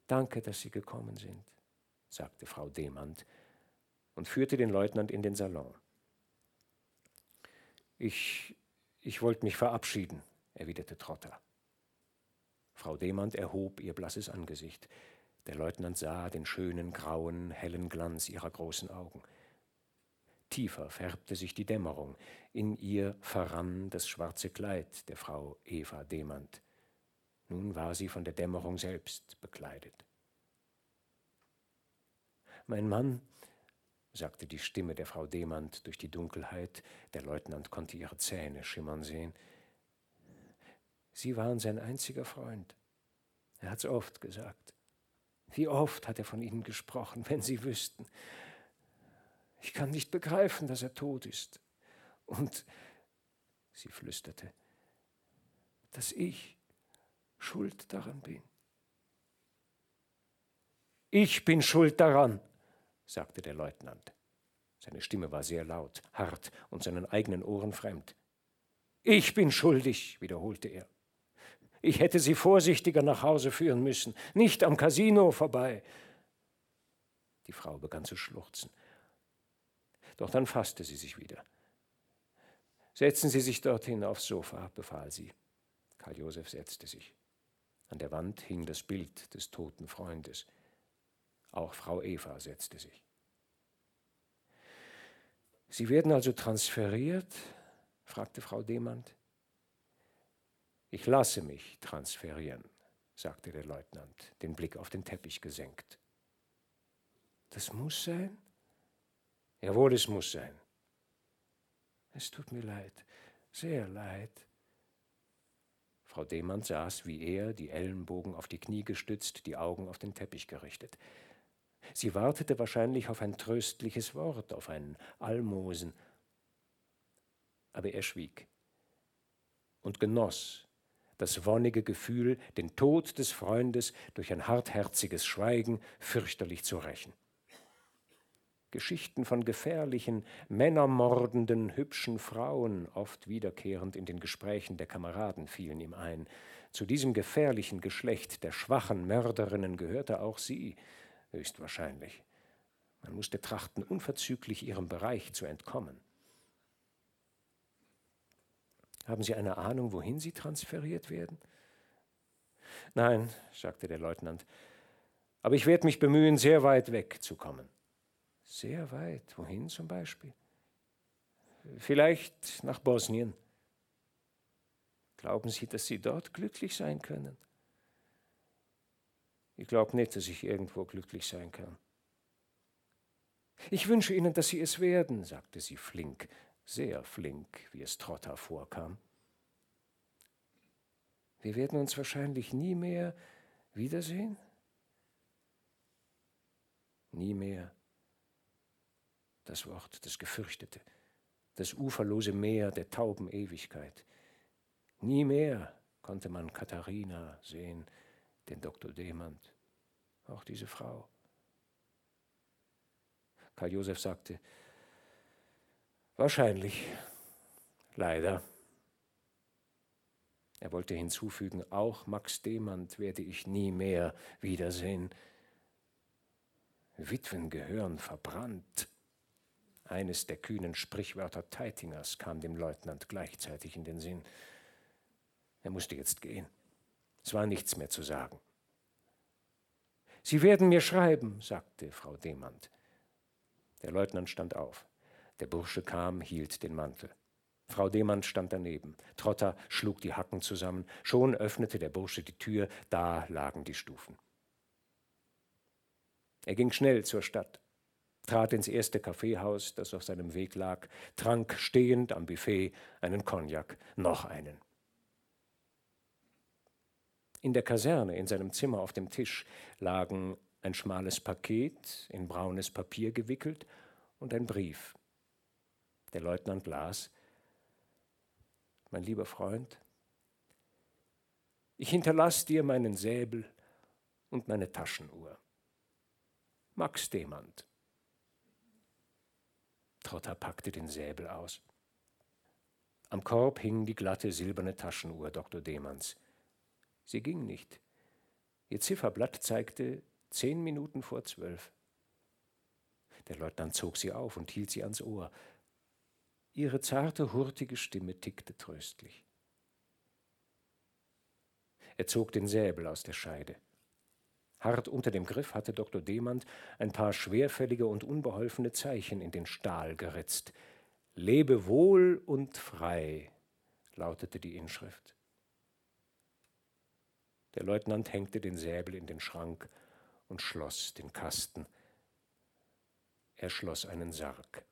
Danke, dass Sie gekommen sind, sagte Frau Demand und führte den Leutnant in den Salon. Ich, ich wollte mich verabschieden, erwiderte Trotter. Frau Demand erhob ihr blasses Angesicht. Der Leutnant sah den schönen, grauen, hellen Glanz ihrer großen Augen. Tiefer färbte sich die Dämmerung, in ihr verrann das schwarze Kleid der Frau Eva Demand. Nun war sie von der Dämmerung selbst bekleidet. Mein Mann, sagte die Stimme der Frau Demand durch die Dunkelheit, der Leutnant konnte ihre Zähne schimmern sehen. Sie waren sein einziger Freund. Er hat's oft gesagt. Wie oft hat er von Ihnen gesprochen, wenn Sie wüssten. Ich kann nicht begreifen, dass er tot ist. Und, sie flüsterte, dass ich schuld daran bin. Ich bin schuld daran, sagte der Leutnant. Seine Stimme war sehr laut, hart und seinen eigenen Ohren fremd. Ich bin schuldig, wiederholte er. Ich hätte sie vorsichtiger nach Hause führen müssen, nicht am Casino vorbei. Die Frau begann zu schluchzen. Doch dann fasste sie sich wieder. Setzen Sie sich dorthin aufs Sofa, befahl sie. Karl Josef setzte sich. An der Wand hing das Bild des toten Freundes. Auch Frau Eva setzte sich. Sie werden also transferiert? fragte Frau Demand. Ich lasse mich transferieren, sagte der Leutnant, den Blick auf den Teppich gesenkt. Das muss sein? Jawohl, es muss sein. Es tut mir leid, sehr leid. Frau Demand saß wie er, die Ellenbogen auf die Knie gestützt, die Augen auf den Teppich gerichtet. Sie wartete wahrscheinlich auf ein tröstliches Wort, auf ein Almosen. Aber er schwieg und genoss das wonnige Gefühl, den Tod des Freundes durch ein hartherziges Schweigen fürchterlich zu rächen. Geschichten von gefährlichen, männermordenden, hübschen Frauen, oft wiederkehrend in den Gesprächen der Kameraden, fielen ihm ein. Zu diesem gefährlichen Geschlecht der schwachen Mörderinnen gehörte auch sie, höchstwahrscheinlich. Man musste trachten, unverzüglich ihrem Bereich zu entkommen. Haben Sie eine Ahnung, wohin Sie transferiert werden? Nein, sagte der Leutnant, aber ich werde mich bemühen, sehr weit wegzukommen. Sehr weit. Wohin zum Beispiel? Vielleicht nach Bosnien. Glauben Sie, dass Sie dort glücklich sein können? Ich glaube nicht, dass ich irgendwo glücklich sein kann. Ich wünsche Ihnen, dass Sie es werden, sagte sie flink, sehr flink, wie es Trotter vorkam. Wir werden uns wahrscheinlich nie mehr wiedersehen? Nie mehr. Das Wort, das Gefürchtete, das uferlose Meer der tauben Ewigkeit. Nie mehr konnte man Katharina sehen, den Dr. Demand, auch diese Frau. Karl Josef sagte, wahrscheinlich, leider. Er wollte hinzufügen, auch Max Demand werde ich nie mehr wiedersehen. Witwen gehören verbrannt. Eines der kühnen Sprichwörter Teitingers kam dem Leutnant gleichzeitig in den Sinn. Er musste jetzt gehen. Es war nichts mehr zu sagen. Sie werden mir schreiben, sagte Frau Demand. Der Leutnant stand auf. Der Bursche kam, hielt den Mantel. Frau Demand stand daneben. Trotter schlug die Hacken zusammen. Schon öffnete der Bursche die Tür. Da lagen die Stufen. Er ging schnell zur Stadt, trat ins erste Kaffeehaus, das auf seinem Weg lag, trank stehend am Buffet einen Cognac, noch einen. In der Kaserne, in seinem Zimmer auf dem Tisch, lagen ein schmales Paket, in braunes Papier gewickelt, und ein Brief. Der Leutnant las Mein lieber Freund, ich hinterlasse dir meinen Säbel und meine Taschenuhr. Max Demand. Trotter packte den Säbel aus. Am Korb hing die glatte silberne Taschenuhr Dr. Demanns. Sie ging nicht. Ihr Zifferblatt zeigte zehn Minuten vor zwölf. Der Leutnant zog sie auf und hielt sie ans Ohr. Ihre zarte, hurtige Stimme tickte tröstlich. Er zog den Säbel aus der Scheide. Hart unter dem Griff hatte Dr. Demand ein paar schwerfällige und unbeholfene Zeichen in den Stahl geritzt. Lebe wohl und frei, lautete die Inschrift. Der Leutnant hängte den Säbel in den Schrank und schloss den Kasten. Er schloss einen Sarg.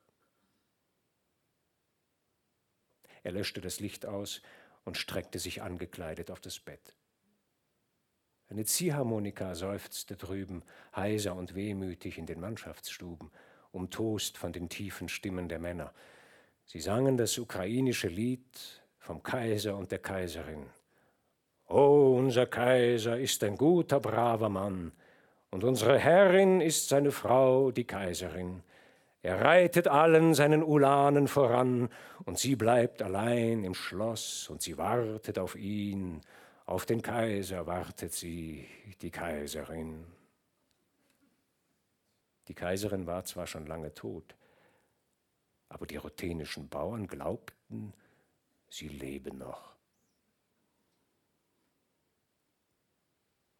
Er löschte das Licht aus und streckte sich angekleidet auf das Bett. Eine Ziehharmonika seufzte drüben, heiser und wehmütig in den Mannschaftsstuben, umtost von den tiefen Stimmen der Männer. Sie sangen das ukrainische Lied vom Kaiser und der Kaiserin. Oh, unser Kaiser ist ein guter, braver Mann, und unsere Herrin ist seine Frau, die Kaiserin. Er reitet allen seinen Ulanen voran, und sie bleibt allein im Schloss, und sie wartet auf ihn, auf den Kaiser wartet sie, die Kaiserin. Die Kaiserin war zwar schon lange tot, aber die ruthenischen Bauern glaubten, sie lebe noch.